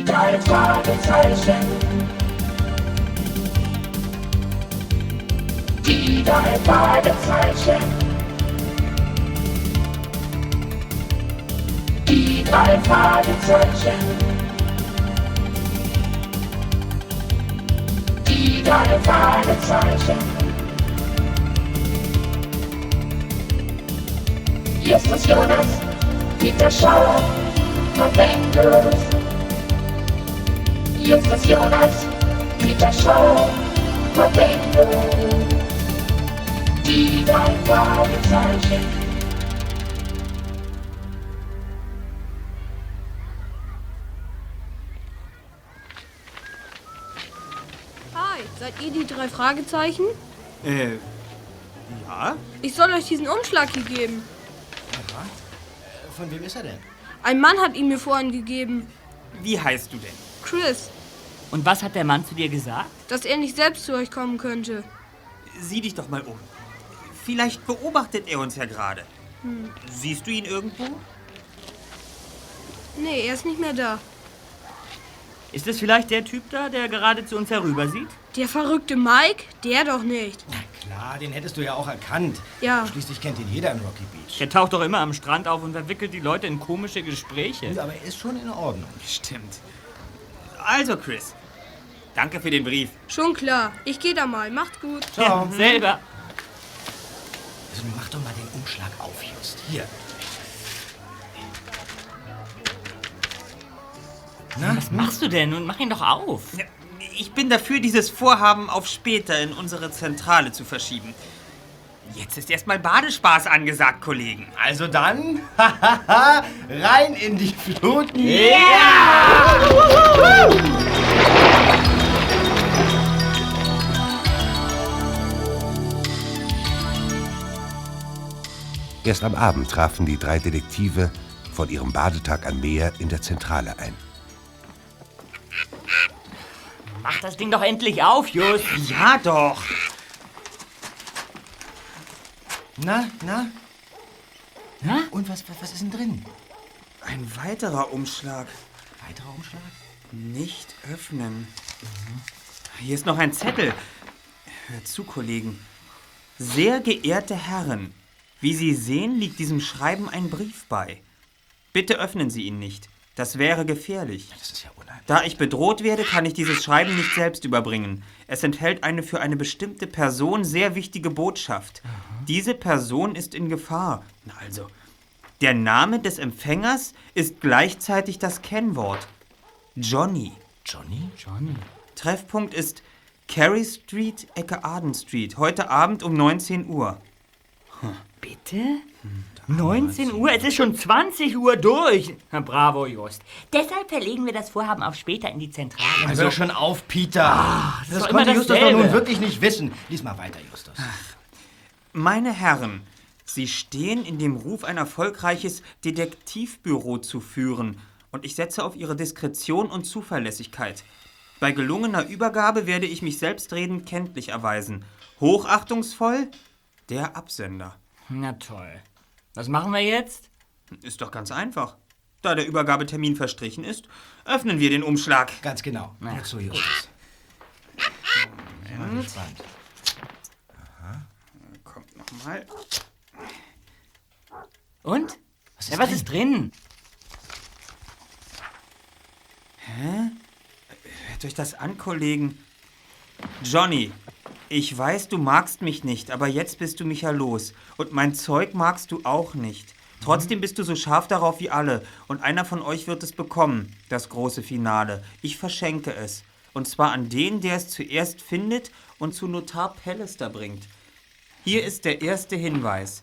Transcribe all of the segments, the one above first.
Die drei Fragezeichen. Die drei Fragezeichen. Die drei Fragezeichen. Die drei Fragezeichen. Justus Jonas, Peter Schauer, von Bengals. Justus Jonas, Schauer, von Bengals. Die drei Fragezeichen. Hi, seid ihr die drei Fragezeichen? Äh, ja? Ich soll euch diesen Umschlag hier geben. Von wem ist er denn? Ein Mann hat ihn mir vorhin gegeben. Wie heißt du denn? Chris, Und was hat der Mann zu dir gesagt? dass er nicht selbst zu euch kommen könnte. Sieh dich doch mal um. Vielleicht beobachtet er uns ja gerade. Siehst du ihn irgendwo? Nee, er ist nicht mehr da. Ist es vielleicht der Typ da, der gerade zu uns herüber sieht? Der verrückte Mike? Der doch nicht. Klar, den hättest du ja auch erkannt. Ja. Schließlich kennt ihn jeder in Rocky Beach. Der taucht doch immer am Strand auf und verwickelt die Leute in komische Gespräche. Aber er ist schon in Ordnung. Stimmt. Also, Chris. Danke für den Brief. Schon klar. Ich gehe da mal. Macht gut. Ciao. Selber. Also, mach doch mal den Umschlag auf, Just. Hier. Na, Was machst du denn? Und mach ihn doch auf. Ja, Ich bin dafür, dieses Vorhaben auf später in unsere Zentrale zu verschieben. Jetzt ist erstmal Badespaß angesagt, Kollegen. also dann, rein in die Fluten. Erst am Abend trafen die drei Detektive von ihrem Badetag am Meer in der Zentrale ein. Mach das Ding doch endlich auf, Just. Ja, doch. Na, na? Na? Und was, was, was ist denn drin? Ein weiterer Umschlag. Weiterer Umschlag? Nicht öffnen. Hier ist noch ein Zettel. Hört zu, Kollegen. Sehr geehrte Herren, wie Sie sehen, liegt diesem Schreiben ein Brief bei. Bitte öffnen Sie ihn nicht. Das wäre gefährlich. Das ist ja unheimlich. Da ich bedroht werde, kann ich dieses Schreiben nicht selbst überbringen. Es enthält eine für eine bestimmte Person sehr wichtige Botschaft. Diese Person ist in Gefahr. Na also, der Name des Empfängers ist gleichzeitig das Kennwort. Johnny. Johnny? Johnny. Treffpunkt ist Carey Street, Ecke Arden Street. Heute Abend um 19 Uhr. Bitte? 19 Uhr? Es ist schon 20 Uhr durch. Na, bravo, Just. Deshalb verlegen wir das Vorhaben auf später in die Zentrale. Also hör schon auf, Peter. das ist das doch konnte Justus doch nun wirklich nicht wissen. Lies mal weiter, Justus. Meine Herren, Sie stehen in dem Ruf, ein erfolgreiches Detektivbüro zu führen, und ich setze auf Ihre Diskretion und Zuverlässigkeit. Bei gelungener Übergabe werde ich mich selbstredend kenntlich erweisen. Hochachtungsvoll, der Absender. Na toll. Was machen wir jetzt? Ist doch ganz einfach. Da der Übergabetermin verstrichen ist, öffnen wir den Umschlag. Ganz genau. Hör zu, Justus. Ich bin mal gespannt. Kommt nochmal. Und? Was ja, was ist drin? Hört euch das an, Kollegen. Johnny, ich weiß, du magst mich nicht, aber jetzt bist du mich ja los. Und mein Zeug magst du auch nicht. Trotzdem bist du so scharf darauf wie alle. Und einer von euch wird es bekommen, das große Finale. Ich verschenke es. Und zwar an den, der es zuerst findet und zu Notar Pallister bringt. Hier ist der erste Hinweis.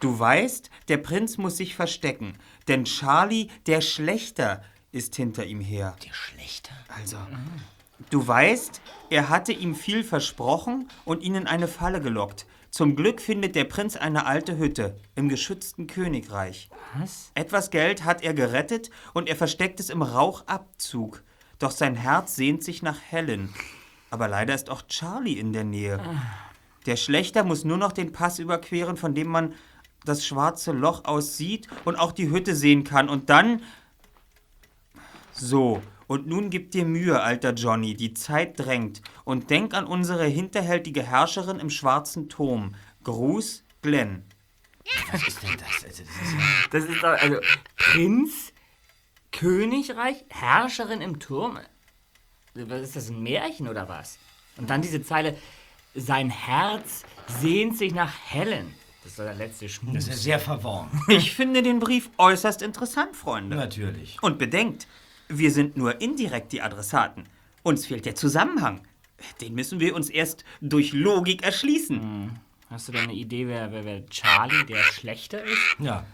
Du weißt, der Prinz muss sich verstecken, denn Charlie, der Schlechter, ist hinter ihm her. Der Schlechter? Also, du weißt, er hatte ihm viel versprochen und ihn in eine Falle gelockt. Zum Glück findet der Prinz eine alte Hütte im geschützten Königreich. Was? Etwas Geld hat er gerettet und er versteckt es im Rauchabzug. Doch sein Herz sehnt sich nach Helen. Aber leider ist auch Charlie in der Nähe. Der Schlechter muss nur noch den Pass überqueren, von dem man das schwarze Loch aus sieht und auch die Hütte sehen kann. Und dann So, und nun gib dir Mühe, alter Johnny, die Zeit drängt. Und denk an unsere hinterhältige Herrscherin im schwarzen Turm. Gruß, Glenn. Was ist denn das? Also, das ist Das doch, also, Prinz, Königreich, Herrscherin im Turm. Was ist das, ein Märchen oder was? Und dann diese Zeile, sein Herz sehnt sich nach Helen. Das ist der letzte das Schmus. ist sehr verworren. Ich finde den Brief äußerst interessant, Freunde. Natürlich. Und bedenkt, wir sind nur indirekt die Adressaten. Uns fehlt der Zusammenhang. Den müssen wir uns erst durch Logik erschließen. Hast du denn eine Idee, wer, wer, wer Charlie der Schlechter ist? Ja.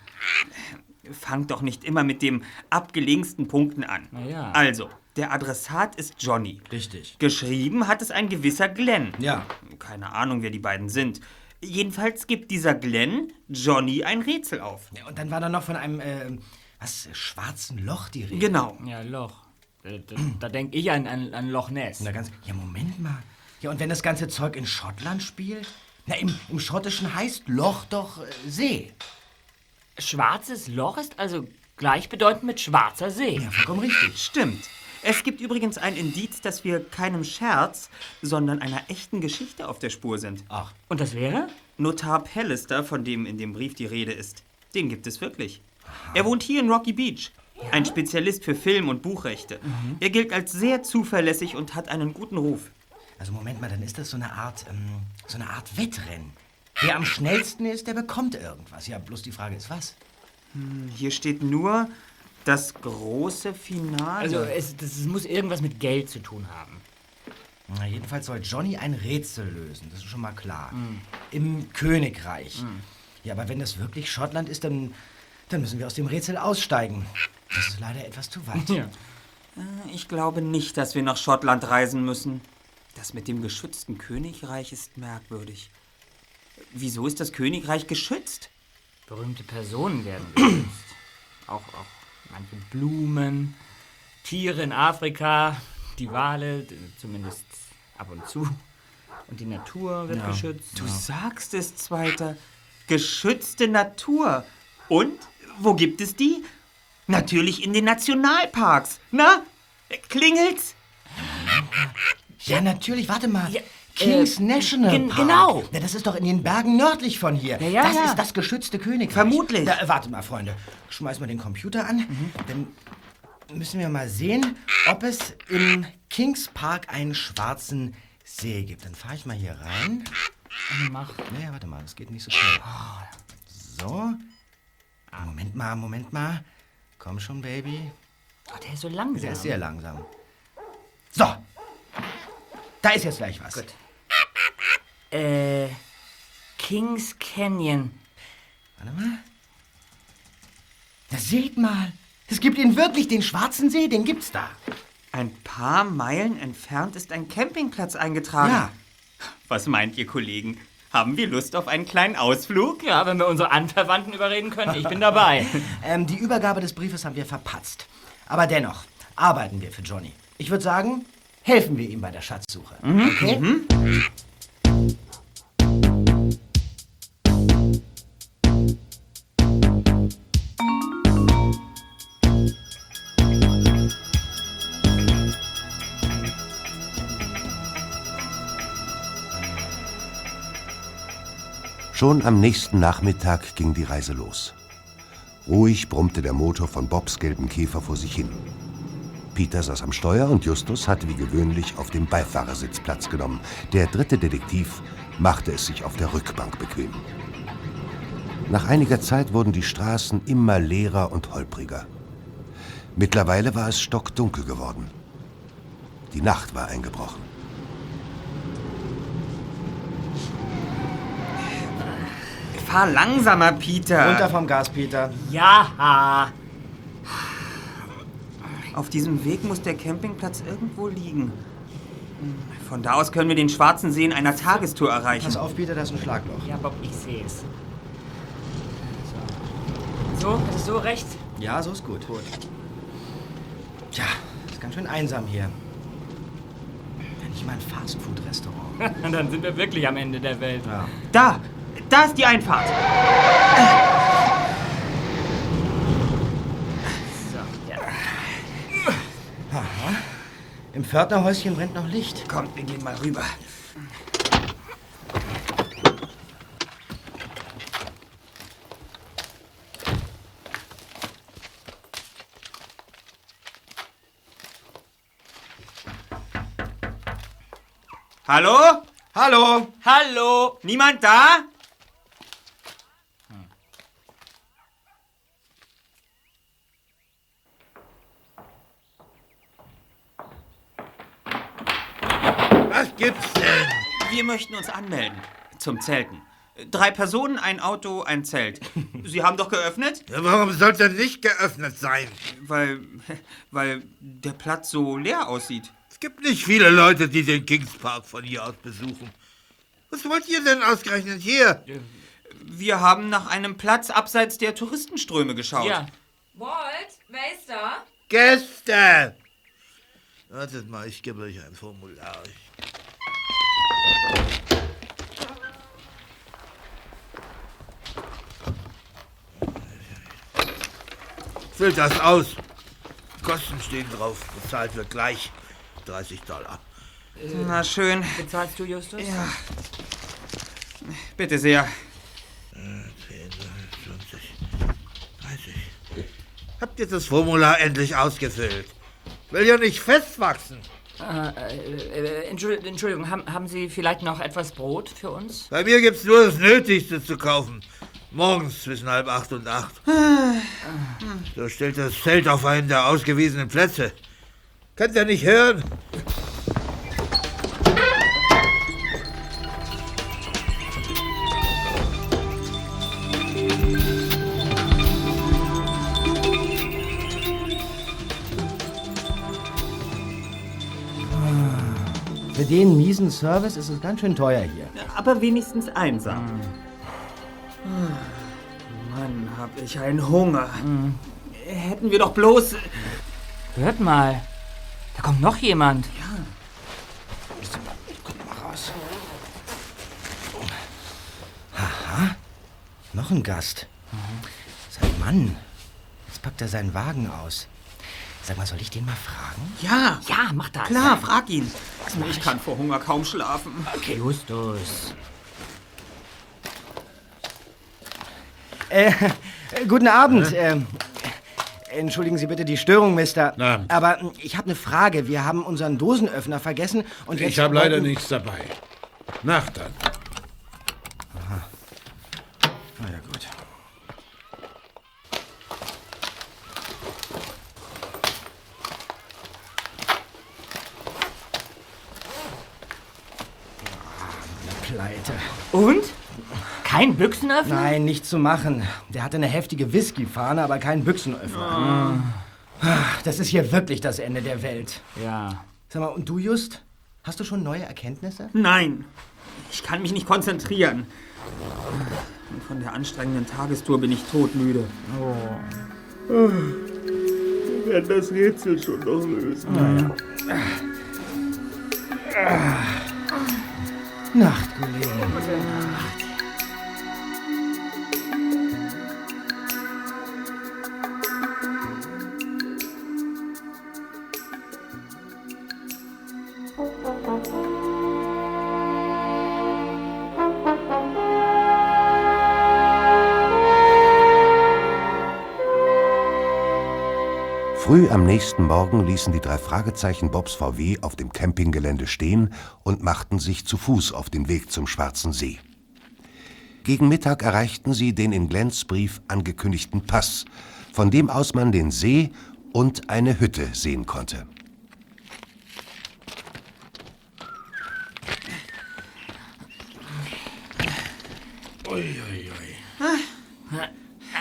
Fangt doch nicht immer mit dem abgelegensten Punkten an. Na ja. Also, der Adressat ist Johnny. Richtig. Geschrieben hat es ein gewisser Glenn. Ja. Keine Ahnung, wer die beiden sind. Jedenfalls gibt dieser Glenn Johnny ein Rätsel auf. ja. Und dann war da noch von einem, äh, was, schwarzen Loch die Rede. Genau. Ja, Loch. Da, da, da denke ich an, an, an Loch Ness. Na ganz, ja, Moment mal. Ja, und wenn das ganze Zeug in Schottland spielt? Na, im, im Schottischen heißt Loch doch äh, See. Schwarzes Loch ist also gleichbedeutend mit schwarzer See. Ja, vollkommen richtig. Stimmt. Es gibt übrigens ein Indiz, dass wir keinem Scherz, sondern einer echten Geschichte auf der Spur sind. Ach, Und das wäre? Notar Pallister, von dem in dem Brief die Rede ist, den gibt es wirklich. Er wohnt hier in Rocky Beach. Ein Spezialist für Film- und Buchrechte. Er gilt als sehr zuverlässig und hat einen guten Ruf. also Moment mal, dann ist das so eine Art, ähm, so eine Art Wettrennen. Wer am schnellsten ist, der bekommt irgendwas. Ja, bloß die Frage ist, was? Hier steht nur das große Finale. Also es, das, es muss irgendwas mit Geld zu tun haben. Na, jedenfalls soll Johnny ein Rätsel lösen, das ist schon mal klar. Im Königreich. Ja, aber wenn das wirklich Schottland ist, dann, dann müssen wir aus dem Rätsel aussteigen. Das ist leider etwas zu weit. Ja. ich glaube nicht, dass wir nach Schottland reisen müssen. Das mit dem geschützten Königreich ist merkwürdig. Wieso ist das Königreich geschützt? Berühmte Personen werden geschützt. auch, auch manche Blumen, Tiere in Afrika, die Wale, zumindest ab und zu. Und die Natur wird geschützt. Du sagst es, Zweiter. Geschützte Natur. Und wo gibt es die? Natürlich in den Nationalparks. Na? Klingelt's? Ja, natürlich, warte mal. Ja, Kings äh, National Park. genau. Ja, das ist doch in den Bergen nördlich von hier. Ja, ja, das ja. ist das geschützte Königreich. Vermutlich. Da, warte mal, Freunde. Schmeiß mal den Computer an. Mhm. Dann müssen wir mal sehen, ob es im Kings Park einen schwarzen See gibt. Dann fahre ich mal hier rein. Mach. Naja, warte mal, das geht nicht so schnell. So. Moment mal, Moment mal. Komm schon, Baby. Oh, der ist so langsam. Der ist sehr langsam. So. Da ist jetzt gleich was. Gut. Äh, Kings Canyon. Warte mal. Na, seht mal. Es gibt ihn wirklich, den Schwarzen See, den gibt's da. Ein paar Meilen entfernt ist ein Campingplatz eingetragen. Ja. Was meint ihr, Kollegen? Haben wir Lust auf einen kleinen Ausflug? Ja, wenn wir unsere Anverwandten überreden können, ich bin dabei. Ähm, die Übergabe des Briefes haben wir verpatzt. Aber dennoch arbeiten wir für Johnny. Ich würde sagen, helfen wir ihm bei der Schatzsuche. Okay? Schon am nächsten Nachmittag ging die Reise los. Ruhig brummte der Motor von Bobs gelben Käfer vor sich hin. Peter saß am Steuer und Justus hatte wie gewöhnlich auf dem Beifahrersitz Platz genommen. Der dritte Detektiv machte es sich auf der Rückbank bequem. Nach einiger Zeit wurden die Straßen immer leerer und holpriger. Mittlerweile war es stockdunkel geworden. Die Nacht war eingebrochen. Fahr langsamer, Peter. Runter vom Gas, Peter. Ja. Auf diesem Weg muss der Campingplatz irgendwo liegen. Von da aus können wir den Schwarzen See in einer Tagestour erreichen. Pass auf, Peter, das ist ein Schlagloch. Ja, Bob, ich sehe es. So. Ist so recht. Ja, so ist gut. Gut. Tja, ist ganz schön einsam hier. Nicht mal ein Fastfood-Restaurant. Und dann sind wir wirklich am Ende der Welt. Ja. Da, da ist die Einfahrt. So, ja. Im Pförtnerhäuschen brennt noch Licht. Kommt, wir gehen mal rüber. Hallo? Hallo! Hallo? Niemand da? Was gibt's denn? Wir möchten uns anmelden. Zum Zelten. Drei Personen, ein Auto, ein Zelt. Sie haben doch geöffnet? Ja, warum sollte er nicht geöffnet sein? Weil, weil der Platz so leer aussieht. Es gibt nicht viele Leute, die den Kings Park von hier aus besuchen. Was wollt ihr denn ausgerechnet hier? Wir haben nach einem Platz abseits der Touristenströme geschaut. Ja. Walt, wer ist da? Gäste! Wartet mal, ich gebe euch ein Formular. Füllt das aus. Kosten stehen drauf. Bezahlt wird gleich. 30 Dollar. Na schön. Bezahlst du, Justus? Ja. Bitte sehr. 10, 20, 30. Habt ihr das Formular endlich ausgefüllt? Will ja nicht festwachsen. Äh, Entschuldigung, Entschuldigung haben, haben Sie vielleicht noch etwas Brot für uns? Bei mir gibt's nur das Nötigste zu kaufen. Morgens zwischen halb acht und acht. So stellt das Zelt auf einen der ausgewiesenen Plätze. Könnt ihr nicht hören? Den miesen Service ist es ganz schön teuer hier. Aber wenigstens einsam. Mann, hab ich einen Hunger. Hätten wir doch bloß. Hört mal. Da kommt noch jemand. Noch ein Gast. Sein Mann. Jetzt packt er seinen Wagen aus. Sag mal, soll ich den mal fragen? Ja, Ja, mach das. klar, frag ihn. Ich kann vor Hunger kaum schlafen. Okay. Justus. Äh, äh, guten Abend. Ähm, entschuldigen Sie bitte die Störung, Mister. Abend. Aber ähm, ich habe eine Frage. Wir haben unseren Dosenöffner vergessen und Ich habe leider nichts dabei. Nacht dann. Na ja, gut. Ah, Pleite. Und? Kein Büchsenöffner? Nein, nicht zu machen. Der hatte eine heftige Whiskyfahne, aber keinen Büchsenöffner. Ah, Das ist hier wirklich das Ende der Welt. Ja. Sag mal, und du, Just? Hast du schon neue Erkenntnisse? Nein, ich kann mich nicht konzentrieren. Und von der anstrengenden Tagestour bin ich todmüde. Wir werden das Rätsel schon noch lösen. Nacht, Kollege. Früh am nächsten Morgen ließen die drei Fragezeichen Bobs VW auf dem Campinggelände stehen und machten sich zu Fuß auf den Weg zum Schwarzen See. Gegen Mittag erreichten sie den in Glens Brief angekündigten Pass, von dem aus man den See und eine Hütte sehen konnte.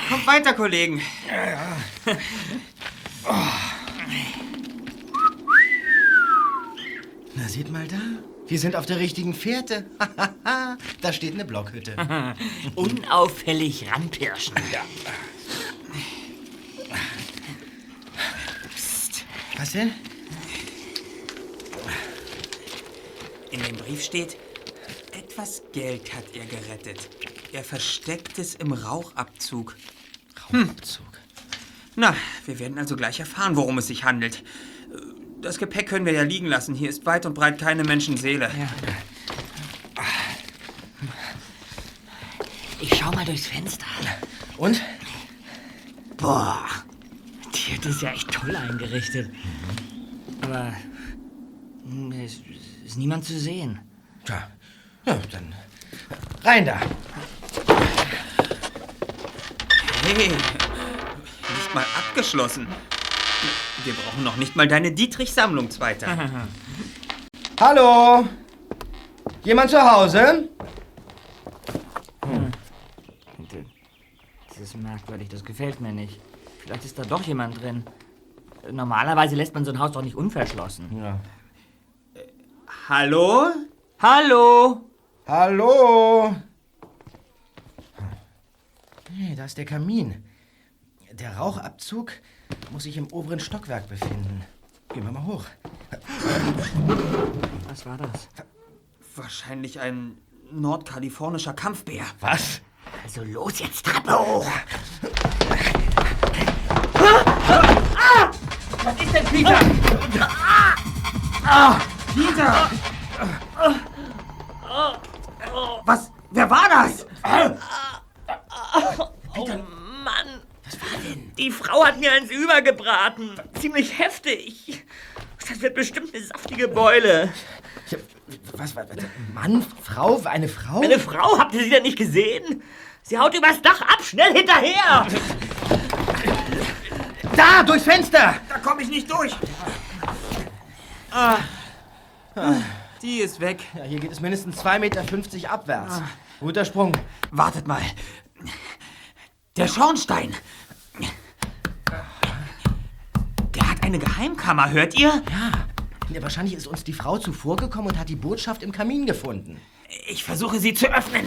Kommt weiter, Kollegen. Na, seht mal da. Wir sind auf der richtigen Fährte. da steht eine Blockhütte. Unauffällig ranpirschen. Was denn? In dem Brief steht, etwas Geld hat er gerettet. Er versteckt es im Rauchabzug. Rauchabzug. Na, wir werden also gleich erfahren, worum es sich handelt. Das Gepäck können wir ja liegen lassen. Hier ist weit und breit keine Menschenseele. Ich schau mal durchs Fenster. Und? Boah, die Hütte ist ja echt toll eingerichtet. Aber hm, es ist niemand zu sehen. Tja, ja, dann rein da. Hey, nicht mal abgeschlossen. Wir brauchen noch nicht mal deine Dietrich-Sammlung, Zweiter. Hallo? Jemand zu Hause? Das ist merkwürdig, das gefällt mir nicht. Vielleicht ist da doch jemand drin. Normalerweise lässt man so ein Haus doch nicht unverschlossen. Ja. Hallo? Hallo? Hallo? Hey, da ist der Kamin. Der Rauchabzug muss sich im oberen Stockwerk befinden. Gehen wir mal hoch. Was war das? Wahrscheinlich ein nordkalifornischer Kampfbär. Was? Also los jetzt, Treppe hoch! Was ist denn, Peter? Peter! Was? Wer war das? Oh Mann! Was war denn? Die Frau hat mir eins übergebraten. Ziemlich heftig. Das wird bestimmt eine saftige Beule. Ja, Was, was, was? Mann, Frau, eine Frau? Eine Frau, habt ihr sie denn nicht gesehen? Sie haut übers Dach ab, schnell hinterher! Da, durchs Fenster! Da komme ich nicht durch. Die ist weg. Ja, hier geht es mindestens 2,50 Meter abwärts. Guter Sprung. Wartet mal. Der Schornstein. Eine Geheimkammer, hört ihr? Ja, wahrscheinlich ist uns die Frau zuvorgekommen und hat die Botschaft im Kamin gefunden. Ich versuche sie zu öffnen.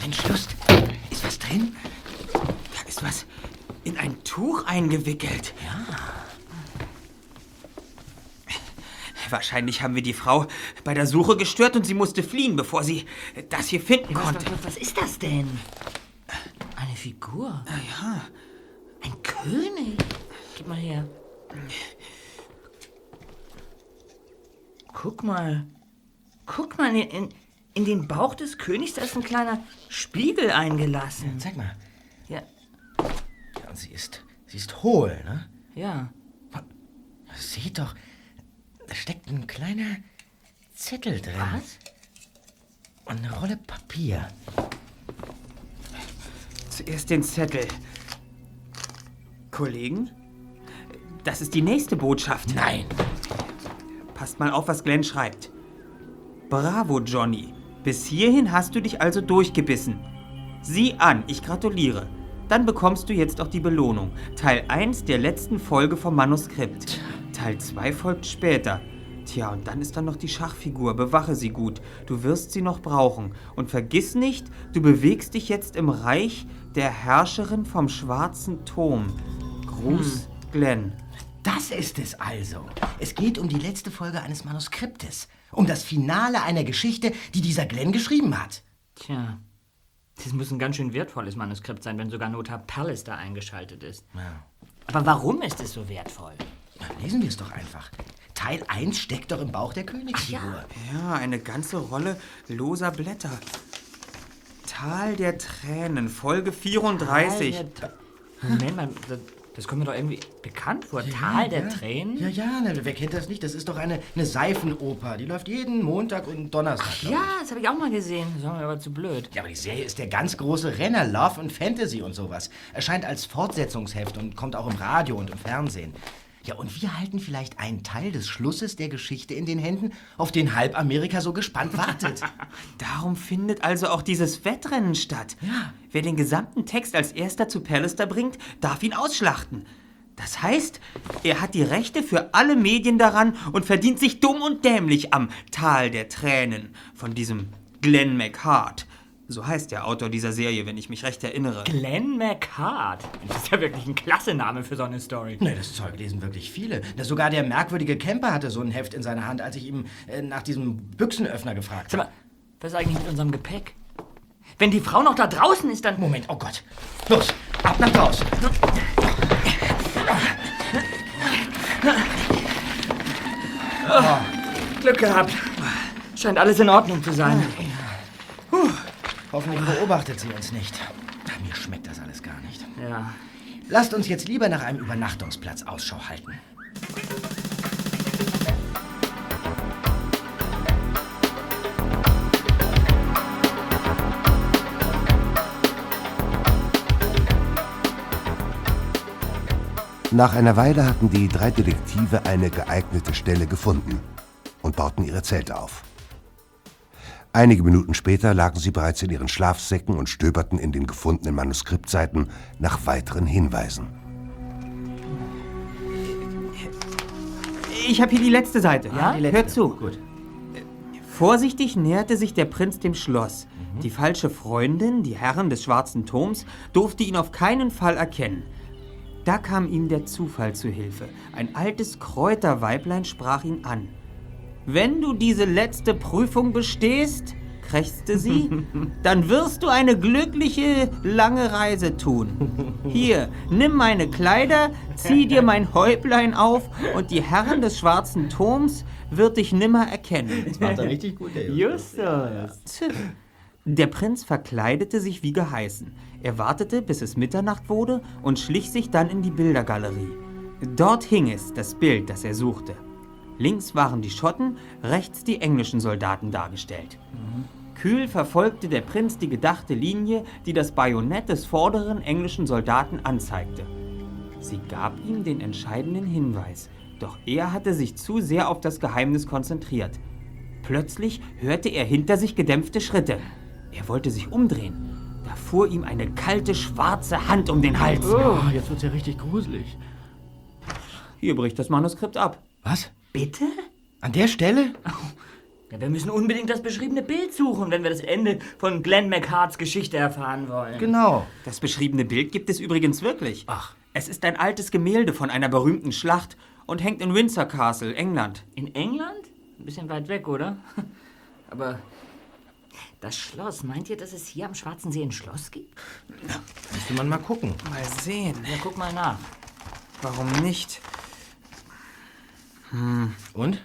Mensch, Lust, ist was drin? Da ist was in ein Tuch eingewickelt. Ja. Wahrscheinlich haben wir die Frau bei der Suche gestört und sie musste fliehen, bevor sie das hier finden Was, konnte. was, was ist das denn? Eine Figur? Ja, Ein König? Gib mal her. Guck mal. Guck mal, in, in, in den Bauch des Königs, da ist ein kleiner Spiegel eingelassen. Zeig mal. Ja, Ja, und sie ist, sie ist hohl, ne? ja. Seht doch, da steckt ein kleiner Zettel drin. Was? Und eine Rolle Papier. Zuerst den Zettel. Kollegen, das ist die nächste Botschaft. Nein. Passt mal auf, was Glenn schreibt. Bravo, Johnny. Bis hierhin hast du dich also durchgebissen. Sieh an, ich gratuliere. Dann bekommst du jetzt auch die Belohnung. Teil 1 der letzten Folge vom Manuskript. Teil 2 folgt später. Tja, und dann ist da noch die Schachfigur. Bewache sie gut. Du wirst sie noch brauchen. Und vergiss nicht, du bewegst dich jetzt im Reich der Herrscherin vom schwarzen Turm. Gruß, Glenn. Das ist es also. Es geht um die letzte Folge eines Manuskriptes. Um das Finale einer Geschichte, die dieser Glenn geschrieben hat. Tja. Das muss ein ganz schön wertvolles Manuskript sein, wenn sogar Nota Palace da eingeschaltet ist. Ja. Aber warum ist es so wertvoll? Na, lesen wir es doch einfach. Teil 1 steckt doch im Bauch der Königsfigur. Ja, eine ganze Rolle loser Blätter. Tal der Tränen, Folge 34. Tal der- Moment mal, das, das kommt mir doch irgendwie bekannt vor. Tal der ja. Tränen? Ja, ja, na, wer kennt das nicht? Das ist doch eine, eine Seifenoper. Die läuft jeden Montag und Donnerstag. glaub Ja, das habe ich auch mal gesehen. Das war mir aber zu blöd. Ja, aber die Serie ist der ganz große Renner, Love und Fantasy und sowas. Erscheint als Fortsetzungsheft und kommt auch im Radio und im Fernsehen. Ja, und wir halten vielleicht einen Teil des Schlusses der Geschichte in den Händen, auf den halb Amerika so gespannt wartet. Darum findet also auch dieses Wettrennen statt. Ja. Wer den gesamten Text als erster zu Pallister bringt, darf ihn ausschlachten. Das heißt, er hat die Rechte für alle Medien daran und verdient sich dumm und dämlich am Tal der Tränen von diesem Glenn McHart. So heißt der Autor dieser Serie, wenn ich mich recht erinnere. Glenn McCart. Das ist ja wirklich ein klasse Name für so eine Story. Ne, das Zeug lesen wirklich viele. Das sogar der merkwürdige Camper hatte so ein Heft in seiner Hand, als ich ihm äh, nach diesem Büchsenöffner gefragt habe. Was ist eigentlich mit unserem Gepäck? Wenn die Frau noch da draußen ist, dann. Moment, oh Gott. Los, ab nach draußen. Oh, Glück gehabt. Scheint alles in Ordnung zu sein. Puh. Hoffentlich beobachtet sie uns nicht. Mir schmeckt das alles gar nicht. Ja. Lasst uns jetzt lieber nach einem Übernachtungsplatz Ausschau halten. Nach einer Weile hatten die drei Detektive eine geeignete Stelle gefunden und bauten ihre Zelte auf. Einige Minuten später lagen sie bereits in ihren Schlafsäcken und stöberten in den gefundenen Manuskriptseiten nach weiteren Hinweisen. Ich habe hier die letzte Seite. Ja, die letzte. Hör zu. Gut. Vorsichtig näherte sich der Prinz dem Schloss. Die falsche Freundin, die Herrin des schwarzen Turms, durfte ihn auf keinen Fall erkennen. Da kam ihm der Zufall zu Hilfe. Ein altes Kräuterweiblein sprach ihn an. Wenn du diese letzte Prüfung bestehst, krächzte sie, dann wirst du eine glückliche, lange Reise tun. Hier, nimm meine Kleider, zieh dir mein Häublein auf und die Herrin des schwarzen Turms wird dich nimmer erkennen. Macht er richtig gut, der Justus. Tch. Der Prinz verkleidete sich wie geheißen. Er wartete, bis es Mitternacht wurde und schlich sich dann in die Bildergalerie. Dort hing es, das Bild, das er suchte. Links waren die Schotten, rechts die englischen Soldaten dargestellt. Kühl verfolgte der Prinz die gedachte Linie, die das Bajonett des vorderen englischen Soldaten anzeigte. Sie gab ihm den entscheidenden Hinweis, doch er hatte sich zu sehr auf das Geheimnis konzentriert. Plötzlich hörte er hinter sich gedämpfte Schritte. Er wollte sich umdrehen. Da fuhr ihm eine kalte, schwarze Hand um den Hals. Oh, jetzt wird's ja richtig gruselig. Hier bricht das Manuskript ab. Was? Bitte? An der Stelle? Ja, wir müssen unbedingt das beschriebene Bild suchen, wenn wir das Ende von Glenn McHarts Geschichte erfahren wollen. Genau. Das beschriebene Bild gibt es übrigens wirklich. Ach. Es ist ein altes Gemälde von einer berühmten Schlacht und hängt in Windsor Castle, England. In England? Ein bisschen weit weg, oder? Aber das Schloss, meint ihr, dass es hier am Schwarzen See ein Schloss gibt? Müsste man mal gucken. Mal sehen. Ja, guck mal nach. Warum nicht? Und?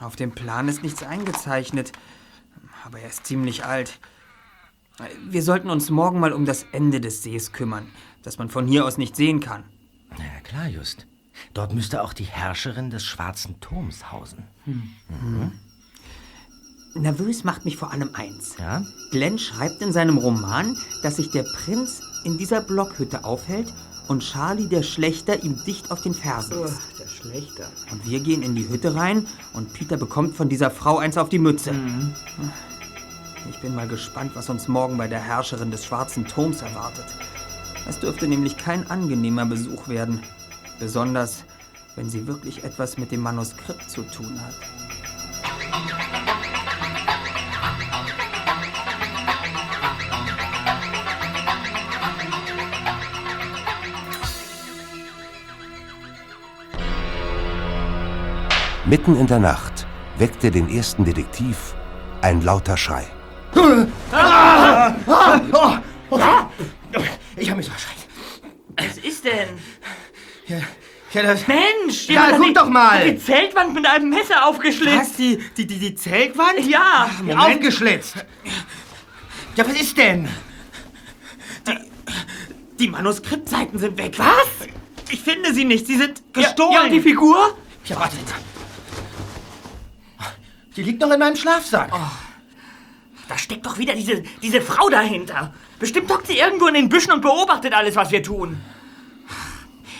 Auf dem Plan ist nichts eingezeichnet. Aber er ist ziemlich alt. Wir sollten uns morgen mal um das Ende des Sees kümmern, das man von hier aus nicht sehen kann. Na ja, klar, Just. Dort müsste auch die Herrscherin des Schwarzen Turms hausen. Nervös macht mich vor allem eins. Ja? Glenn schreibt in seinem Roman, dass sich der Prinz in dieser Blockhütte aufhält und Charlie der Schlechter ihm dicht auf den Fersen ist. Ach, der Schlechter. Und wir gehen in die Hütte rein und Peter bekommt von dieser Frau eins auf die Mütze. Ich bin mal gespannt, was uns morgen bei der Herrscherin des Schwarzen Turms erwartet. Es dürfte nämlich kein angenehmer Besuch werden. Besonders, wenn sie wirklich etwas mit dem Manuskript zu tun hat. Mitten in der Nacht weckte den ersten Detektiv ein lauter Schrei. Ich habe mich so erschreckt. Was ist denn? Ja, ja, das... Mensch! Ja, die guck die- doch mal. Die Zeltwand mit einem Messer aufgeschlitzt. Was? Die, die, die, die Zeltwand? Ja! Aufgeschlitzt. Ja, was ist denn? Die Manuskriptseiten sind weg. Was? Ich finde sie nicht. Sie sind gestohlen. Ja, und die Figur? Ja, warte. Die liegt noch in meinem Schlafsack. Da steckt doch wieder diese, diese Frau dahinter. Bestimmt hockt sie irgendwo in den Büschen und beobachtet alles, was wir tun.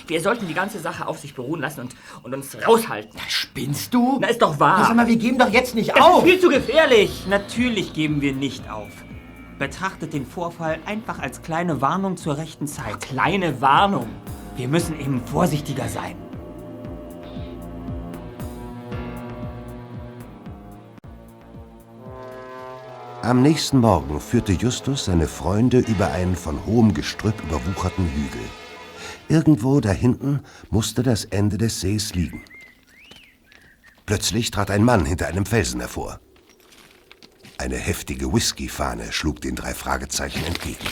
Wir sollten die ganze Sache auf sich beruhen lassen und, und uns raushalten. Spinnst du? Na, ist doch wahr. sag mal, wir geben doch jetzt nicht das ist auf. viel zu gefährlich. Natürlich geben wir nicht auf. Betrachtet den Vorfall einfach als kleine Warnung zur rechten Zeit. Kleine Warnung. Wir müssen eben vorsichtiger sein. Am nächsten Morgen führte Justus seine Freunde über einen von hohem Gestrüpp überwucherten Hügel. Irgendwo da hinten musste das Ende des Sees liegen. Plötzlich trat ein Mann hinter einem Felsen hervor. Eine heftige Whiskyfahne schlug den drei Fragezeichen entgegen.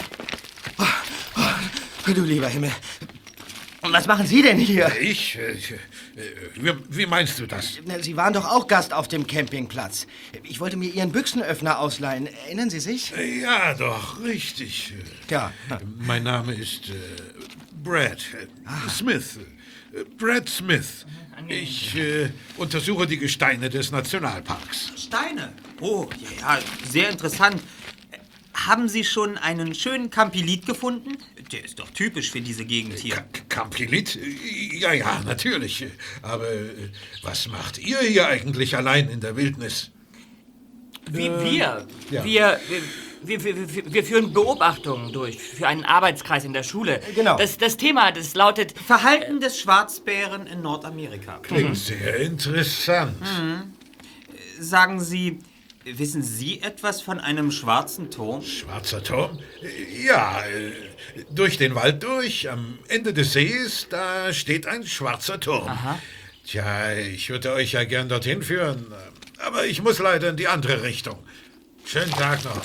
Du lieber Himmel. Und was machen Sie denn hier? Ich? Äh, äh, wie, wie meinst du das? Sie waren doch auch Gast auf dem Campingplatz. Ich wollte mir Ihren Büchsenöffner ausleihen. Erinnern Sie sich? Ja, doch, richtig. Ja. Mein Name ist äh, Brad äh, Smith. Äh, Brad Smith. Ich äh, untersuche die Gesteine des Nationalparks. Steine. Oh, ja, ja, sehr interessant. Haben Sie schon einen schönen Campilit gefunden? Der ist doch typisch für diese Gegend hier. Campilit? Ja, ja, natürlich. Aber äh, was macht ihr hier eigentlich allein in der Wildnis? Wie wir. ja. Wir, wir, wir, wir, wir führen Beobachtungen durch für einen Arbeitskreis in der Schule. Genau. Das, das Thema, das lautet Verhalten des Schwarzbären in Nordamerika. Klingt sehr interessant. Sagen Sie, wissen Sie etwas von einem schwarzen Turm? Schwarzer Turm? Ja, durch den Wald durch, am Ende des Sees, da steht ein schwarzer Turm. Tja, ich würde euch ja gern dorthin führen, aber ich muss leider in die andere Richtung. Schönen Tag noch.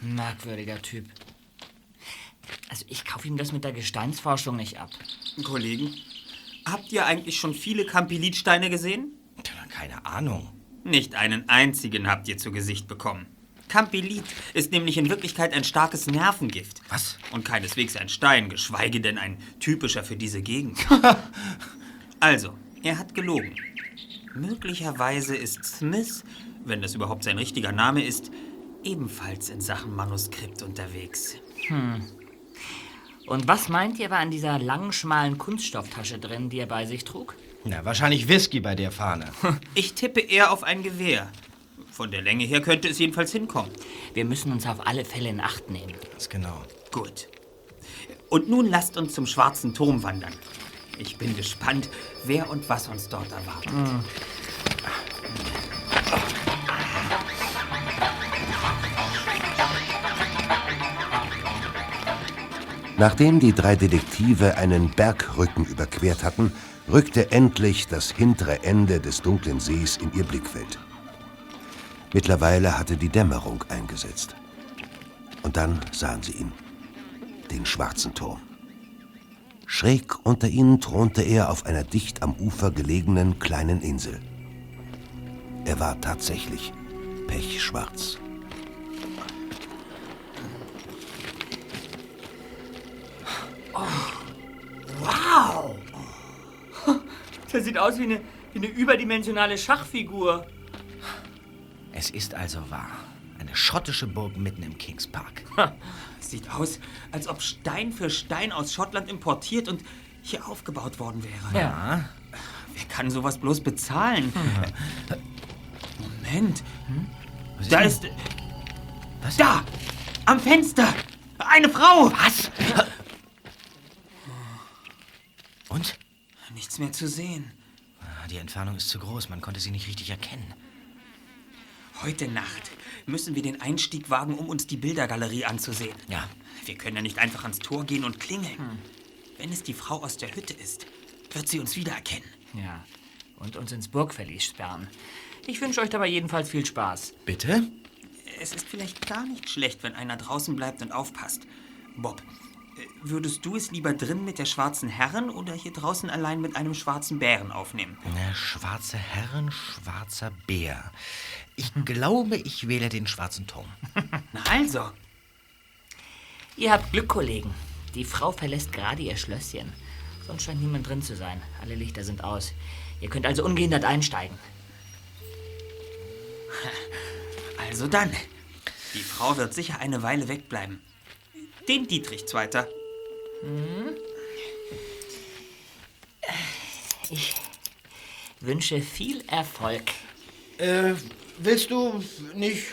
merkwürdiger Typ. Also ich kaufe ihm das mit der Gesteinsforschung nicht ab. Kollegen, habt ihr eigentlich schon viele Campilitsteine gesehen? Keine Ahnung. Nicht einen einzigen habt ihr zu Gesicht bekommen. Campilit ist nämlich in Wirklichkeit ein starkes Nervengift. Was? Und keineswegs ein Stein, geschweige denn ein typischer für diese Gegend. also, er hat gelogen. Möglicherweise ist Smith, wenn das überhaupt sein richtiger Name ist, ebenfalls in Sachen Manuskript unterwegs. Und was meint ihr war an dieser langen, schmalen Kunststofftasche drin, die er bei sich trug? Na, wahrscheinlich Whisky bei der Fahne. Ich tippe eher auf ein Gewehr. Von der Länge her könnte es jedenfalls hinkommen. Wir müssen uns auf alle Fälle in Acht nehmen. Ganz genau. Gut. Und nun lasst uns zum schwarzen Turm wandern. Ich bin gespannt, wer und was uns dort erwartet. Nachdem die drei Detektive einen Bergrücken überquert hatten, rückte endlich das hintere Ende des dunklen Sees in ihr Blickfeld. Mittlerweile hatte die Dämmerung eingesetzt. Und dann sahen sie ihn, den schwarzen Turm. Schräg unter ihnen thronte er auf einer dicht am Ufer gelegenen kleinen Insel. Er war tatsächlich pechschwarz. Das sieht aus wie eine, wie eine überdimensionale Schachfigur. Es ist also wahr. Eine schottische Burg mitten im Kings Park. Sieht aus, als ob Stein für Stein aus Schottland importiert und hier aufgebaut worden wäre. Ja. Wer kann sowas bloß bezahlen? Moment. Da ist. Was? Da! Am Fenster! Eine Frau! Was? Nichts mehr zu sehen. Ah, Die Entfernung ist zu groß, man konnte sie nicht richtig erkennen. Heute Nacht müssen wir den Einstieg wagen, um uns die Bildergalerie anzusehen. Ja. Wir können ja nicht einfach ans Tor gehen und klingeln. Wenn es die Frau aus der Hütte ist, wird sie uns wiedererkennen. Ja. Und uns ins Burgverlies sperren. Ich wünsche euch dabei jedenfalls viel Spaß. Bitte? Es ist vielleicht gar nicht schlecht, wenn einer draußen bleibt und aufpasst. Bob, würdest du es lieber drin mit der schwarzen Herren oder hier draußen allein mit einem schwarzen Bären aufnehmen? Na, schwarze Herren, schwarzer Bär. Ich glaube, ich wähle den schwarzen Turm. Na also, Ihr habt Glück, Kollegen. Die Frau verlässt gerade ihr Schlösschen. Sonst scheint niemand drin zu sein. Alle Lichter sind aus. Ihr könnt also ungehindert einsteigen. also dann. Die Frau wird sicher eine Weile wegbleiben. Den Dietrich Zweiter. Ich wünsche viel Erfolg. Äh, willst du nicht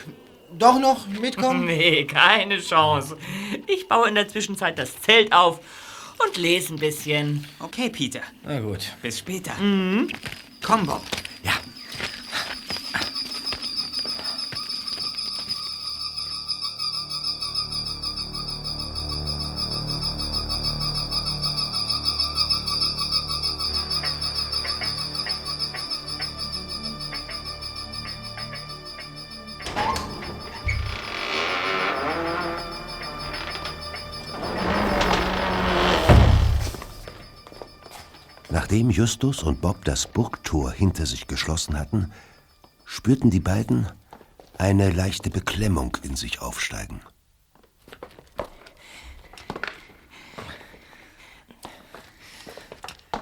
doch noch mitkommen? Nee, keine Chance. Ich baue in der Zwischenzeit das Zelt auf und lese ein bisschen. Okay, Peter. Na gut. Bis später. Komm, Bob. Ja. Nachdem Justus und Bob das Burgtor hinter sich geschlossen hatten, spürten die beiden eine leichte Beklemmung in sich aufsteigen.